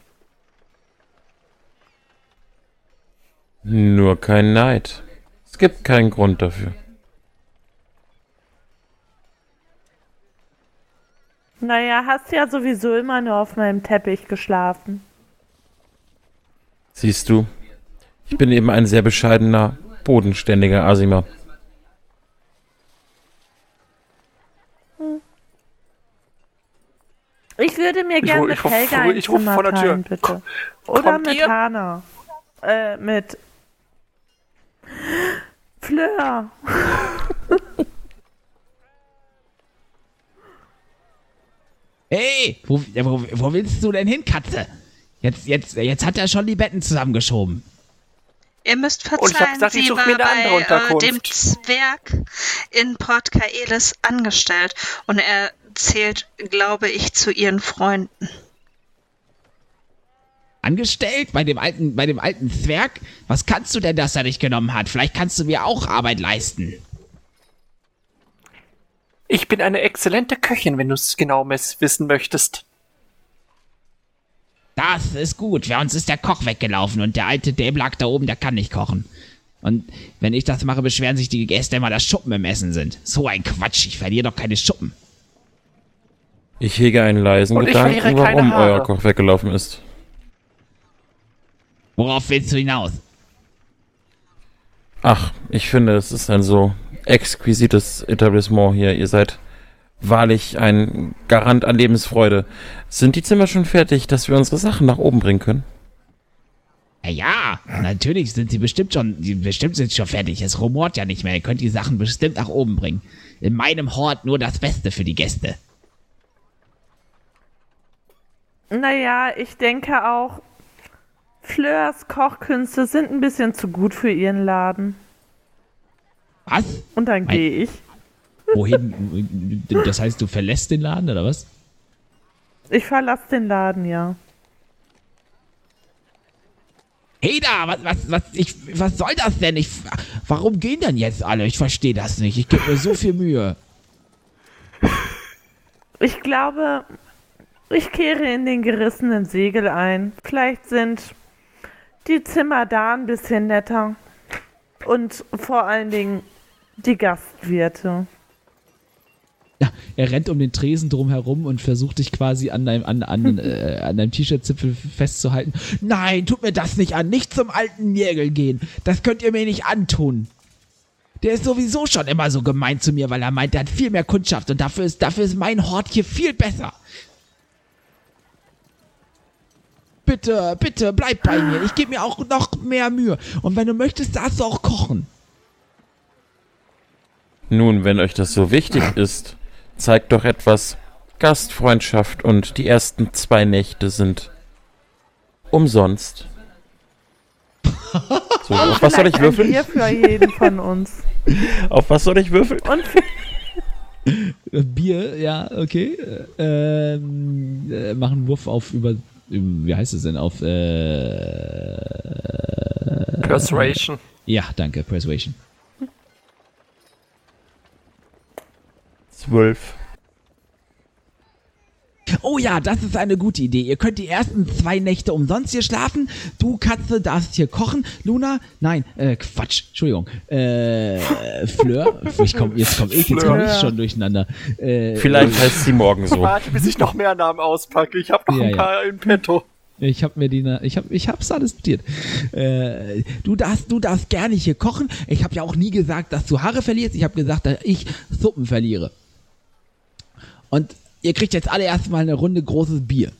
Nur kein Neid. Es gibt keinen Grund dafür. Naja, hast ja sowieso immer nur auf meinem Teppich geschlafen. Siehst du, ich bin eben ein sehr bescheidener, bodenständiger Asima. Ich würde mir gerne mit ruf- Helga ein ich ruf Zimmer vor der Tür. teilen, bitte. Oder kommt mit ihr? Hana. Äh, mit Fleur. Hey, wo, wo, wo willst du denn hin, Katze? Jetzt, jetzt, jetzt hat er schon die Betten zusammengeschoben. Ihr müsst Und ich verzeihen, gesagt, ich sie such war mir eine bei äh, dem Zwerg in Port Kaelis angestellt und er zählt, glaube ich, zu ihren Freunden. Angestellt bei dem alten, bei dem alten Zwerg? Was kannst du denn, dass er dich genommen hat? Vielleicht kannst du mir auch Arbeit leisten. Ich bin eine exzellente Köchin, wenn du es genau wissen möchtest. Das ist gut. Für uns ist der Koch weggelaufen und der alte Dame lag da oben, der kann nicht kochen. Und wenn ich das mache, beschweren sich die Gäste immer, dass Schuppen im Essen sind. So ein Quatsch, ich verliere doch keine Schuppen. Ich hege einen leisen Und Gedanken, warum Haare. euer Koch weggelaufen ist. Worauf willst du hinaus? Ach, ich finde, es ist ein so exquisites Etablissement hier. Ihr seid wahrlich ein Garant an Lebensfreude. Sind die Zimmer schon fertig, dass wir unsere Sachen nach oben bringen können? Ja, ja, natürlich sind sie bestimmt schon, die bestimmt sind schon fertig. Es rumort ja nicht mehr. Ihr könnt die Sachen bestimmt nach oben bringen. In meinem Hort nur das Beste für die Gäste. Naja, ich denke auch, Fleurs Kochkünste sind ein bisschen zu gut für ihren Laden. Was? Und dann gehe ich. Wohin? Das heißt, du verlässt den Laden oder was? Ich verlasse den Laden, ja. Hey da, was, was, was, ich, was soll das denn? Ich, warum gehen denn jetzt alle? Ich verstehe das nicht. Ich gebe mir so viel Mühe. Ich glaube, ich kehre in den gerissenen Segel ein. Vielleicht sind die Zimmer da ein bisschen netter. Und vor allen Dingen die Gastwirte. Ja, er rennt um den Tresen drum herum und versucht dich quasi an deinem, an, an, äh, an deinem T-Shirt-Zipfel festzuhalten. Nein, tut mir das nicht an. Nicht zum alten Nirgel gehen. Das könnt ihr mir nicht antun. Der ist sowieso schon immer so gemein zu mir, weil er meint, er hat viel mehr Kundschaft und dafür ist, dafür ist mein Hort hier viel besser. Bitte, bitte, bleib bei mir. Ich gebe mir auch noch mehr Mühe. Und wenn du möchtest, darfst du auch kochen. Nun, wenn euch das so wichtig ist, zeigt doch etwas Gastfreundschaft und die ersten zwei Nächte sind umsonst. So, auf was soll ich Vielleicht ein würfeln? Bier für jeden von uns. Auf was soll ich würfeln? Und Bier, ja, okay. Äh, Ähm, äh, mach einen Wurf auf über, über- wie heißt es denn, auf, äh, Persuasion. ja, danke, Persuasion. Zwölf. Oh ja, das ist eine gute Idee. Ihr könnt die ersten zwei Nächte umsonst hier schlafen. Du, Katze, darfst hier kochen. Luna, nein, äh, Quatsch, Entschuldigung. Äh, Fleur, ich komm, jetzt komm ich, jetzt komm ich schon durcheinander. Äh, Vielleicht heißt sie morgen so. Warte, bis ich noch mehr Namen auspacke. Ich habe noch Ja, ein ja. paar in petto. Ich habe mir die, na- ich habe, ich hab's alles notiert. Äh, du darfst, du darfst gerne hier kochen. Ich habe ja auch nie gesagt, dass du Haare verlierst. Ich habe gesagt, dass ich Suppen verliere. Und ihr kriegt jetzt alle erstmal eine Runde großes Bier.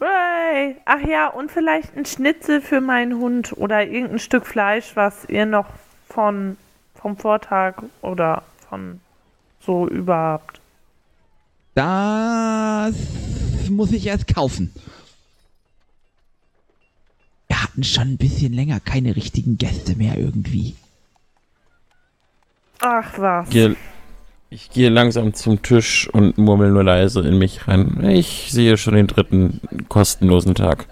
Hey, ach ja, und vielleicht ein Schnitzel für meinen Hund oder irgendein Stück Fleisch, was ihr noch von vom Vortag oder von so über habt. Das muss ich erst kaufen. Wir hatten schon ein bisschen länger keine richtigen Gäste mehr irgendwie. Ach was. Gehe, ich gehe langsam zum Tisch und murmel nur leise in mich rein. Ich sehe schon den dritten kostenlosen Tag.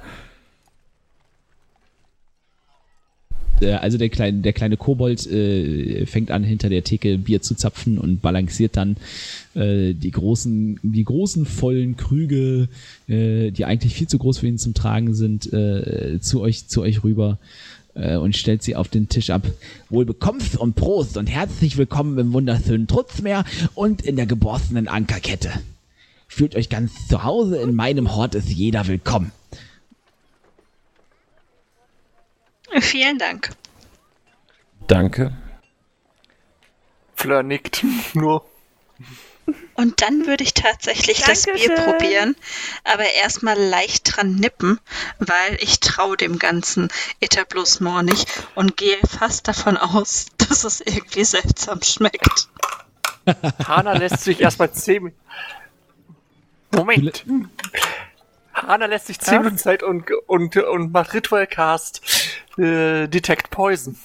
also der kleine, der kleine Kobold äh, fängt an, hinter der Theke Bier zu zapfen und balanciert dann äh, die großen, die großen vollen Krüge, äh, die eigentlich viel zu groß für ihn zum Tragen sind, äh, zu euch, zu euch rüber äh, und stellt sie auf den Tisch ab. Wohl bekommst und Prost und herzlich willkommen im wunderschönen Trutzmeer und in der geborstenen Ankerkette. Fühlt euch ganz zu Hause, in meinem Hort ist jeder willkommen. Vielen Dank. Danke. Fleur nickt nur. Und dann würde ich tatsächlich das Bier Dankeschön. probieren, aber erstmal leicht dran nippen, weil ich traue dem ganzen Etablissement nicht und gehe fast davon aus, dass es irgendwie seltsam schmeckt. Hana lässt sich erstmal zehn. Moment. Hana lässt sich zehn Ja? Minuten Zeit und, und, und macht Ritual Cast äh, Detect Poison.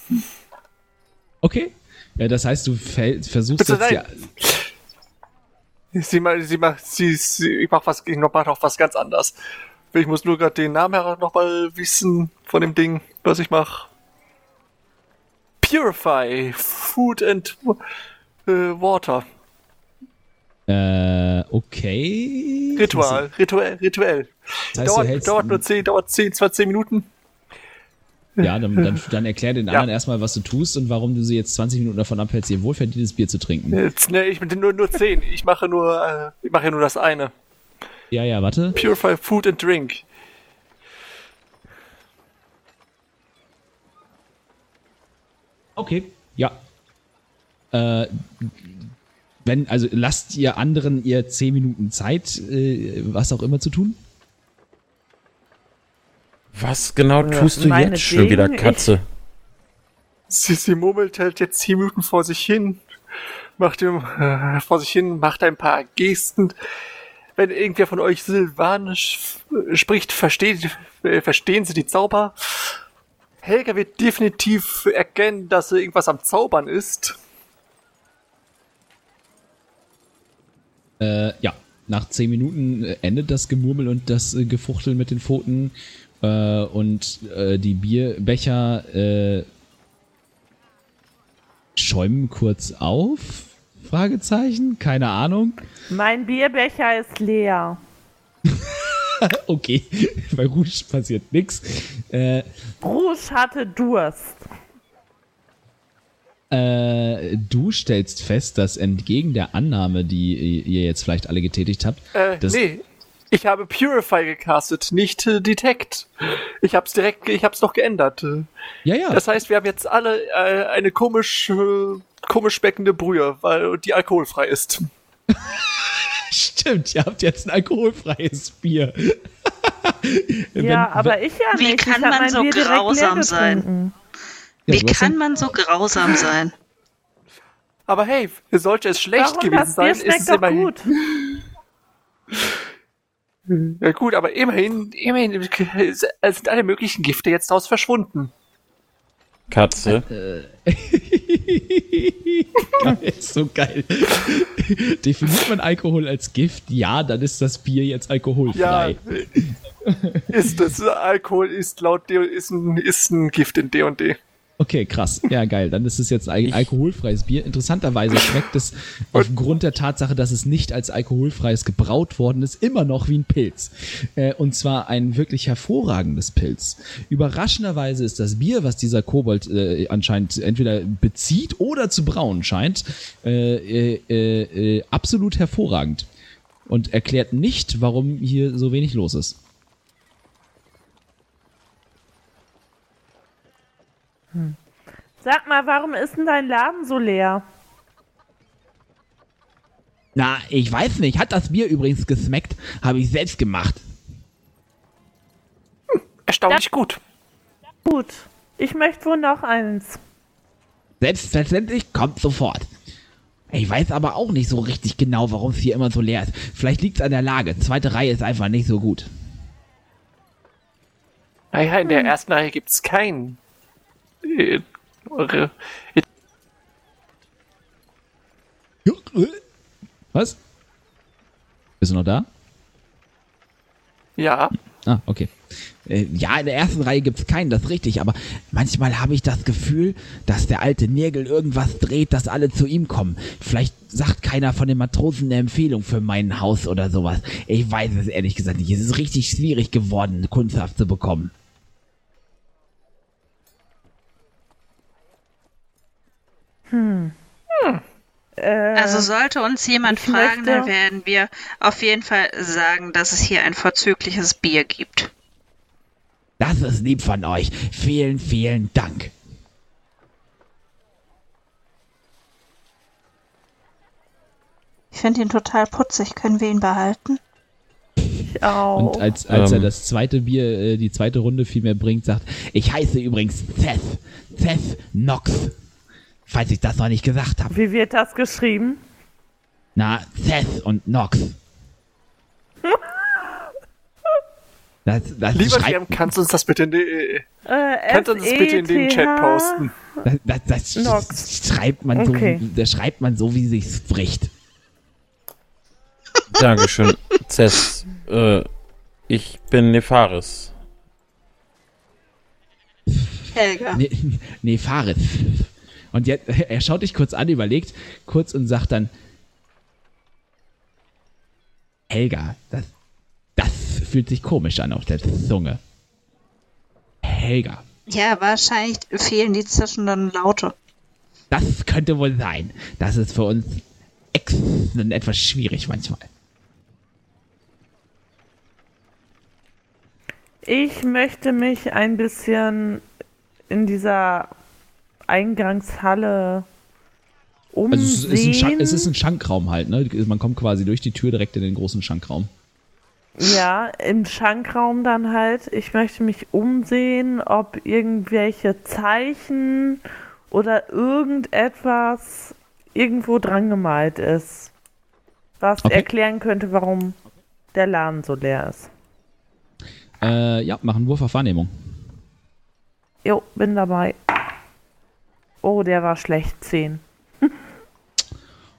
Okay. Ja, das heißt, du versuchst Bitte jetzt nein. Sie, sie macht, sie, sie, ich mach was, ich mach auch was ganz anderes. Ich muss nur gerade den Namen her noch mal wissen von dem Ding, was ich mache. Purify Food and äh, Water. Äh, okay. Ritual, rituell, rituell. Das heißt, dauert, dauert nur 10, dauert 10, 20 Minuten. Ja, dann, dann, dann erklär den Ja. anderen erstmal, was du tust und warum du sie jetzt 20 Minuten davon abhältst, ihr wohlverdientes Bier zu trinken. Jetzt, ne, ich bin nur, nur 10. Ich mache nur, äh, ich mache ja nur das eine. Ja, ja, warte. Purify Food and Drink. Okay, ja. Äh, wenn, also lasst ihr anderen ihr 10 Minuten Zeit, äh, was auch immer zu tun? Was genau tust du jetzt schon wieder, Katze? Sie, sie murmelt halt jetzt 10 Minuten vor sich hin, macht ihm, äh, vor sich hin, macht ein paar Gesten. Wenn irgendwer von euch Silvanisch spricht, versteht, äh, verstehen sie die Zauber. Helga wird definitiv erkennen, dass er irgendwas am Zaubern ist. Äh, ja, nach 10 Minuten äh, endet das Gemurmel und das äh, Gefuchtel mit den Pfoten äh, und äh, die Bierbecher äh, schäumen kurz auf? Fragezeichen? Keine Ahnung. Mein Bierbecher ist leer. Okay, bei Rouge passiert nix. Äh, Bruce hatte Durst. Äh, du stellst fest, dass entgegen der Annahme, die ihr jetzt vielleicht alle getätigt habt, Äh, das, nee. Ich habe Purify gecastet, nicht äh, Detect. Ich hab's direkt, ich hab's noch geändert. Ja, ja, Das heißt, wir haben jetzt alle äh, eine komisch, äh, komisch schmeckende Brühe, weil die alkoholfrei ist. stimmt, ihr habt jetzt ein alkoholfreies Bier. Wenn- ja, aber ich ja Wie nicht. kann ich hab man so Bier grausam sein? Ja, Wie kann man so grausam sein? Aber hey, sollte es schlecht Warum? gewesen Das sein, Bier ist es immerhin. gut. Ja gut, aber immerhin, immerhin äh, sind alle möglichen Gifte jetzt daraus verschwunden. Katze. geil, ist so geil. Definiert man Alkohol als Gift? Ja, dann ist das Bier jetzt Ja, alkoholfrei. äh, ist das Alkohol ist laut D ist ein, ist ein Gift in D&D. Okay, krass. Ja, geil. Dann ist es jetzt ein alkoholfreies Bier. Interessanterweise schmeckt es aufgrund der Tatsache, dass es nicht als alkoholfreies gebraut worden ist, immer noch wie ein Pilz. Äh, und zwar ein wirklich hervorragendes Pilz. Überraschenderweise ist das Bier, was dieser Kobold äh, anscheinend entweder bezieht oder zu brauen scheint, äh, äh, äh, äh, absolut hervorragend. Und erklärt nicht, warum hier so wenig los ist. Sag mal, warum ist denn dein Laden so leer? Na, ich weiß nicht. Hat das Bier übrigens gesmeckt? Habe ich selbst gemacht. Erstaunlich gut. Gut. Ich möchte wohl noch eins. Selbstverständlich kommt sofort. Ich weiß aber auch nicht so richtig genau, warum es hier immer so leer ist. Vielleicht liegt es an der Lage. Zweite Reihe ist einfach nicht so gut. Naja, in der ersten Reihe gibt's keinen. Was? Bist du noch da? ja, Ah, okay. Äh, ja, in der ersten Reihe gibt's keinen, das ist richtig, aber manchmal habe ich das Gefühl, dass der alte Nirgel irgendwas dreht, dass alle zu ihm kommen. Vielleicht sagt keiner von den Matrosen eine Empfehlung für mein Haus oder sowas. Ich weiß es ehrlich gesagt nicht. Es ist richtig schwierig geworden, Kunsthaft zu bekommen. Also sollte uns jemand ich fragen, möchte- dann werden wir auf jeden Fall sagen, dass es hier ein vorzügliches Bier gibt. Das ist lieb von euch. Vielen, vielen Dank. Ich finde ihn total putzig. Können wir ihn behalten? ich auch. Und als, als er Ähm. das zweite Bier, äh, die zweite Runde vielmehr bringt, sagt, ich heiße übrigens Seth. Seth Knox. Falls ich das noch nicht gesagt habe. Wie wird das geschrieben? Na, Seth und Knox. Das, das, Lieber schreibt, Graham, kannst du uns das bitte in die, Äh, kannst du uns das bitte in den Chat S-E-T-H. posten? das, das, das Knox. schreibt man Okay. so, das schreibt man so, wie sich's spricht. Dankeschön, Cess. Äh, ich bin Nefaris. Helga. Nee, nee, Faris. Und jetzt, er schaut dich kurz an, überlegt kurz und sagt dann, Helga, das, das fühlt sich komisch an auf der Zunge. Helga, Ja, wahrscheinlich fehlen die zischenden Laute. das könnte wohl sein. Das ist für uns ex etwas schwierig manchmal. Ich möchte mich ein bisschen in dieser Eingangshalle umsehen. Also es ist, ein es ist ein Schankraum halt, ne? Man kommt quasi durch die Tür direkt in den großen Schankraum. Ja, im Schankraum dann halt. Ich möchte mich umsehen, ob irgendwelche Zeichen oder irgendetwas irgendwo dran gemalt ist. Was Okay. erklären könnte, warum der Laden so leer ist. Äh, ja, mach einen Wurf auf Wahrnehmung. Jo, bin dabei. Oh, der war schlecht. 10.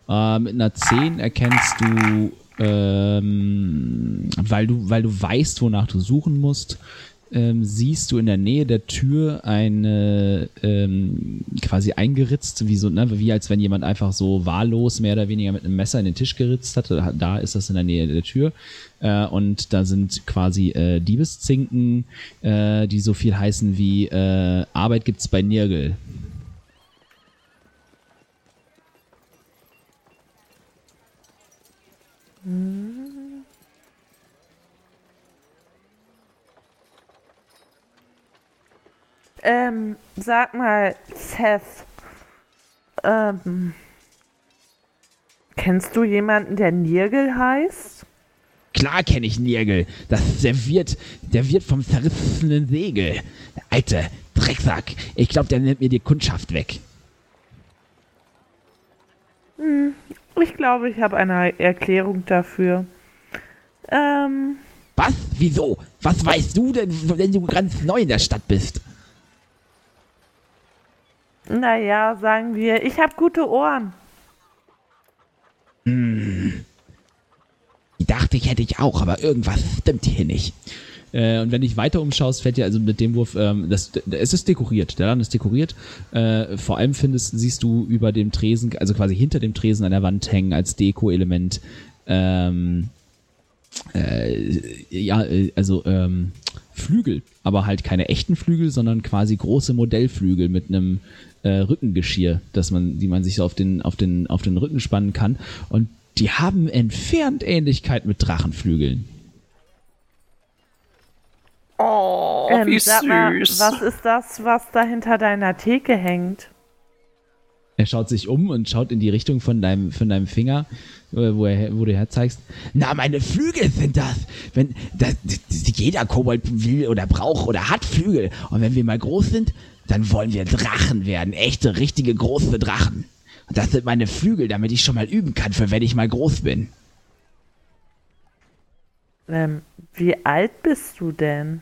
Äh, mit einer 10 erkennst du, ähm, weil du, weil du weißt, wonach du suchen musst, ähm, siehst du in der Nähe der Tür eine ähm, quasi eingeritzt, wie so, ne, wie als wenn jemand einfach so wahllos mehr oder weniger mit einem Messer in den Tisch geritzt hat. Da ist das in der Nähe der Tür. Äh, und da sind quasi äh, Diebeszinken, äh, die so viel heißen wie äh, Arbeit gibt's bei Nirgel. Ähm, sag mal, Seth. Ähm, kennst du jemanden, der Nirgel heißt? Klar kenne ich Nirgel. Das ist der Wirt, der Wirt vom zerrissenen Segel. Der alte Drecksack. Ich glaube, der nimmt mir die Kundschaft weg. Ich glaube, ich habe eine Erklärung dafür. Ähm, Was? Wieso? Was weißt du denn, wenn du ganz neu in der Stadt bist? naja, sagen wir, ich habe gute Ohren. Ich dachte, ich hätte ich auch, aber irgendwas stimmt hier nicht. Äh, und wenn dich weiter umschaust, fällt dir also mit dem Wurf, ähm, das, es ist dekoriert, der Laden ist dekoriert. Äh, vor allem findest, siehst du über dem Tresen, also quasi hinter dem Tresen an der Wand hängen als Deko-Element, ähm, äh, ja, äh, also ähm, Flügel, aber halt keine echten Flügel, sondern quasi große Modellflügel mit einem äh, Rückengeschirr, dass man, die man sich so auf den, auf den, auf den Rücken spannen kann. Und die haben entfernt Ähnlichkeit mit Drachenflügeln. Oh, ähm, wie sag mal, süß. was ist das, was da hinter deiner Theke hängt? Er schaut sich um und schaut in die Richtung von deinem, von deinem Finger, äh, wo, er, wo du herzeigst. Na, meine Flügel sind das. Wenn das, das, jeder Kobold will oder braucht oder hat Flügel. Und wenn wir mal groß sind, dann wollen wir Drachen werden. Echte, richtige, große Drachen. Und das sind meine Flügel, damit ich schon mal üben kann, für wenn ich mal groß bin. Ähm, wie alt bist du denn?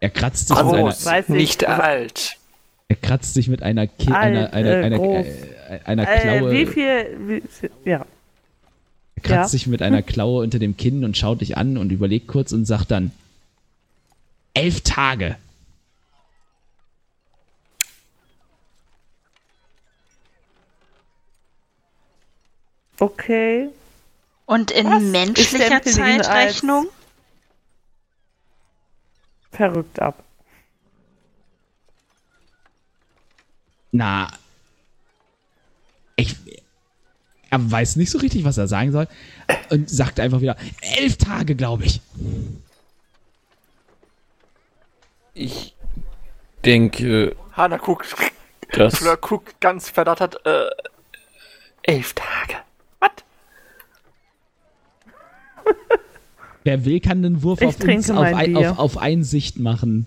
Er kratzt sich mit einer, Groß, weiß ich. nicht alt. er kratzt sich mit einer, Ki Alt, einer, einer, äh, einer, äh, einer Äh, Klaue. wie viel, wie, ja. Er kratzt Ja. sich mit einer Klaue unter dem Kinn und schaut dich an und überlegt kurz und sagt dann, elf Tage. Okay. Und in Was? Ich menschlicher ihn als- Zeitrechnung? Verrückt ab. Na, ich, er weiß nicht so richtig, was er sagen soll und sagt einfach wieder, elf Tage, glaube ich. Ich denke, Hanna guckt, dass. Fleur guckt ganz verdattert, äh, elf Tage. Was? Wer will, kann den Wurf auf, uns, auf, ein, auf, auf Einsicht machen.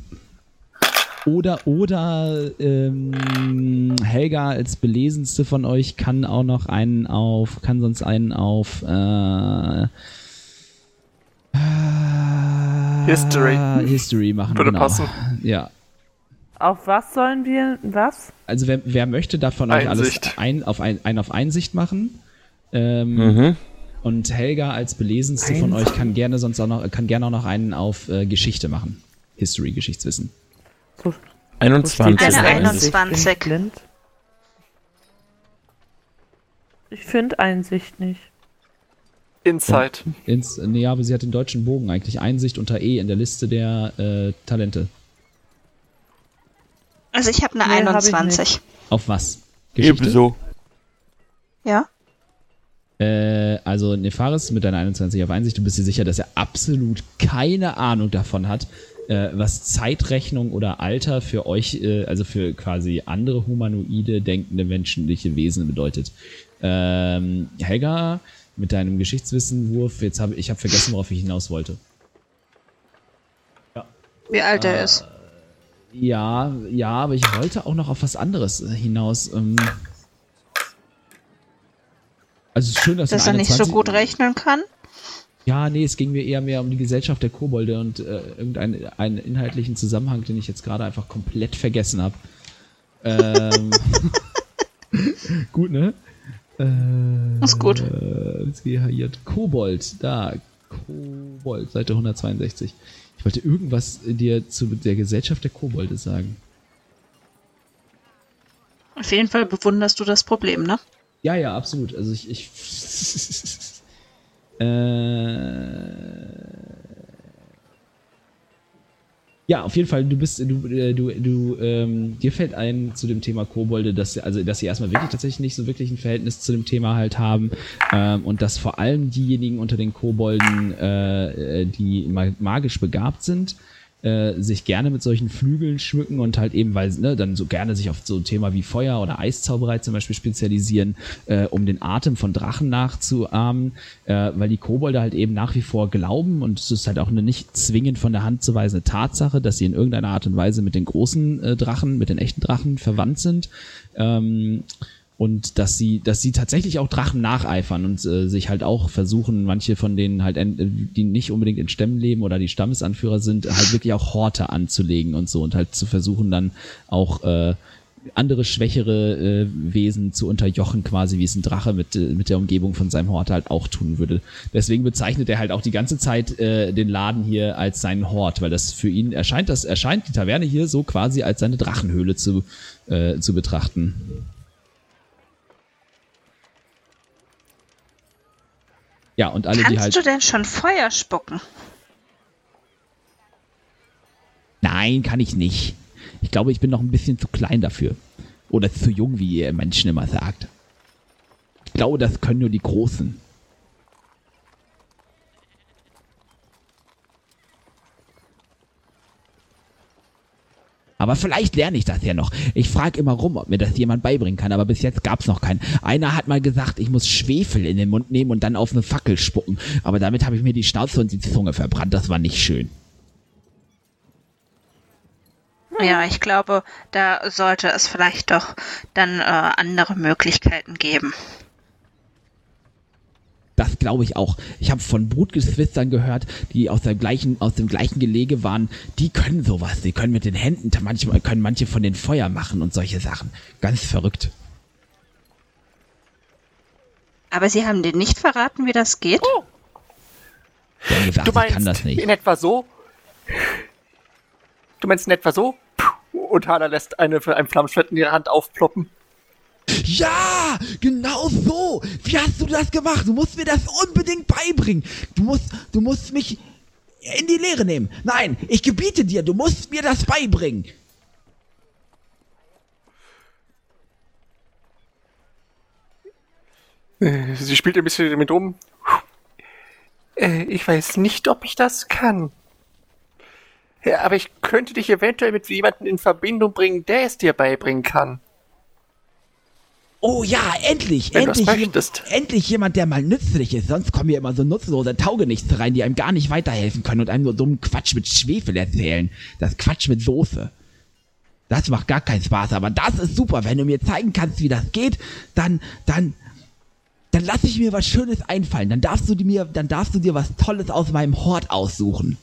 Oder, oder ähm, Helga als belesenste von euch kann auch noch einen auf, kann sonst einen auf äh, History. History machen. Würde genau. passen. Ja. Auf was sollen wir. Was? Also wer, wer möchte davon euch alles Einsicht. ein, auf ein, einen auf Einsicht machen? Ähm, Mhm. Und Helga als belesenste von euch kann gerne sonst auch noch, kann gerne auch noch einen auf äh, Geschichte machen. History, Geschichtswissen. So, so 21. steht Eine das Einsicht. 21. Ich bin blind. Ich finde Einsicht nicht. Inside. Ins, nee, aber sie hat den deutschen Bogen eigentlich. Einsicht unter E in der Liste der äh, Talente. Also ich habe eine Nee, hab ich 21. Auf was? Ebenso. Ja? Äh, also Nefaris mit deiner 21 auf Einsicht, du bist dir sicher, dass er absolut keine Ahnung davon hat, äh, was Zeitrechnung oder Alter für euch, äh, also für quasi andere humanoide, denkende menschliche Wesen bedeutet. Ähm, Helga, mit deinem Geschichtswissenwurf, jetzt habe ich habe vergessen, worauf ich hinaus wollte. Wie alt er ist. Ja, ja, aber ich wollte auch noch auf was anderes äh, hinaus. Ähm, also es ist schön, dass, Dass er nicht so 21 gut rechnen kann. Ja, nee, es ging mir eher mehr um die Gesellschaft der Kobolde und äh, irgendeinen einen inhaltlichen Zusammenhang, den ich jetzt gerade einfach komplett vergessen habe. Ähm, gut, ne? Äh, Ist gut. Äh. Kobold, da. Kobold, Seite 162. Ich wollte irgendwas dir zu der Gesellschaft der Kobolde sagen. Auf jeden Fall bewunderst du das Problem, ne? Ja, ja, absolut. Also ich. ich äh, ja, auf jeden Fall, du bist, du, äh, du, du, ähm, dir fällt ein zu dem Thema Kobolde, dass, also, dass sie erstmal wirklich tatsächlich nicht so wirklich ein Verhältnis zu dem Thema halt haben ähm, und dass vor allem diejenigen unter den Kobolden, äh, äh, die ma- magisch begabt sind, äh, sich gerne mit solchen Flügeln schmücken und halt eben, weil ne, dann so gerne sich auf so ein Thema wie Feuer oder Eiszauberei zum Beispiel spezialisieren, äh, um den Atem von Drachen nachzuahmen, äh, weil die Kobolde halt eben nach wie vor glauben und es ist halt auch eine nicht zwingend von der Hand zu weisende Tatsache, dass sie in irgendeiner Art und Weise mit den großen äh, Drachen, mit den echten Drachen verwandt sind. Ähm, und dass sie, dass sie tatsächlich auch Drachen nacheifern und äh, sich halt auch versuchen, manche von denen halt, äh, die nicht unbedingt in Stämmen leben oder die Stammesanführer sind, halt wirklich auch Horte anzulegen und so und halt zu versuchen dann auch äh, andere schwächere äh, Wesen zu unterjochen, quasi wie es ein Drache mit, äh, mit der Umgebung von seinem Hort halt auch tun würde. Deswegen bezeichnet er halt auch die ganze Zeit äh, den Laden hier als seinen Hort, weil das für ihn erscheint, das erscheint die Taverne hier so quasi als seine Drachenhöhle zu, äh, zu betrachten. Ja, und alle, die Kannst halt. du denn schon Feuer spucken? Nein, kann ich nicht. Ich glaube, ich bin noch ein bisschen zu klein dafür. Oder zu jung, wie ihr Menschen immer sagt. Ich glaube, das können nur die Großen. Aber vielleicht lerne ich das ja noch. Ich frage immer rum, ob mir das jemand beibringen kann, aber bis jetzt gab's noch keinen. Einer hat mal gesagt, ich muss Schwefel in den Mund nehmen und dann auf eine Fackel spucken. Aber damit habe ich mir die Schnauze und die Zunge verbrannt. Das war nicht schön. Ja, ich glaube, da sollte es vielleicht doch dann äh, andere Möglichkeiten geben. Das glaube ich auch. Ich habe von Brutgeschwistern gehört, die aus dem gleichen aus dem gleichen Gelege waren. Die können sowas. Die können mit den Händen manchmal können manche von den Feuer machen und solche Sachen. Ganz verrückt. Aber Sie haben dir nicht verraten, wie das geht? Der hat gesagt, Du ich kann meinst das nicht. in etwa so? Du meinst in etwa so? Und Hana lässt eine für ein Flammschwert in ihre Hand aufploppen. Ja, genau so. Wie hast du das gemacht? Du musst mir das unbedingt beibringen. Du musst, du musst mich in die Lehre nehmen. Nein, ich gebiete dir, du musst mir das beibringen. Äh, Sie spielt ein bisschen damit um. Äh, Ich weiß nicht, ob ich das kann. Ja, aber ich könnte dich eventuell mit jemandem in Verbindung bringen, der es dir beibringen kann. Oh ja, endlich, Wenn endlich, endlich jemand, der mal nützlich ist. Sonst kommen hier immer so nutzlose Taugenichts rein, die einem gar nicht weiterhelfen können und einem nur dummen Quatsch mit Schwefel erzählen. Das Quatsch mit Soße. Das macht gar keinen Spaß, aber das ist super. Wenn du mir zeigen kannst, wie das geht, dann, dann, dann lass ich mir was Schönes einfallen. Dann darfst du dir mir, dann darfst du dir was Tolles aus meinem Hort aussuchen.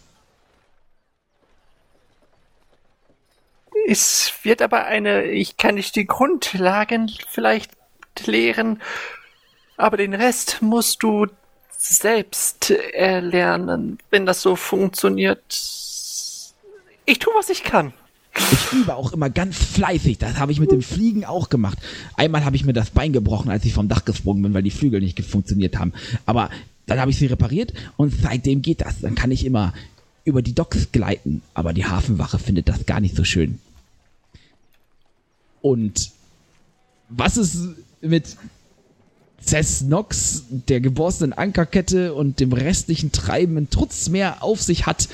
Es wird aber eine, ich kann nicht die Grundlagen vielleicht lehren, aber den Rest musst du selbst erlernen, wenn das so funktioniert. Ich tue, was ich kann. Ich übe auch immer ganz fleißig. Das habe ich mit dem Fliegen auch gemacht. Einmal habe ich mir das Bein gebrochen, als ich vom Dach gesprungen bin, weil die Flügel nicht funktioniert haben. Aber dann habe ich sie repariert und seitdem geht das. Dann kann ich immer über die Docks gleiten. Aber die Hafenwache findet das gar nicht so schön. Und was ist mit Cessnox, der geborstenen Ankerkette und dem restlichen Treiben in Trutzmeer auf sich hat,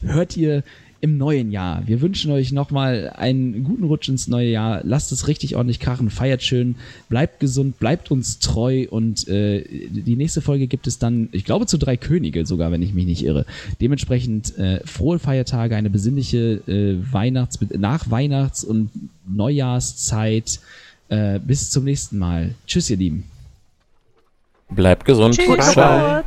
hört ihr im neuen Jahr. Wir wünschen euch nochmal einen guten Rutsch ins neue Jahr. Lasst es richtig ordentlich krachen, feiert schön, bleibt gesund, bleibt uns treu und äh, die nächste Folge gibt es dann, ich glaube, zu drei Könige sogar, wenn ich mich nicht irre. Dementsprechend äh, frohe Feiertage, eine besinnliche äh, Weihnachts-, nach Weihnachts- und Neujahrszeit. Äh, bis zum nächsten Mal. Tschüss, ihr Lieben. Bleibt gesund. Tschüss. Ciao.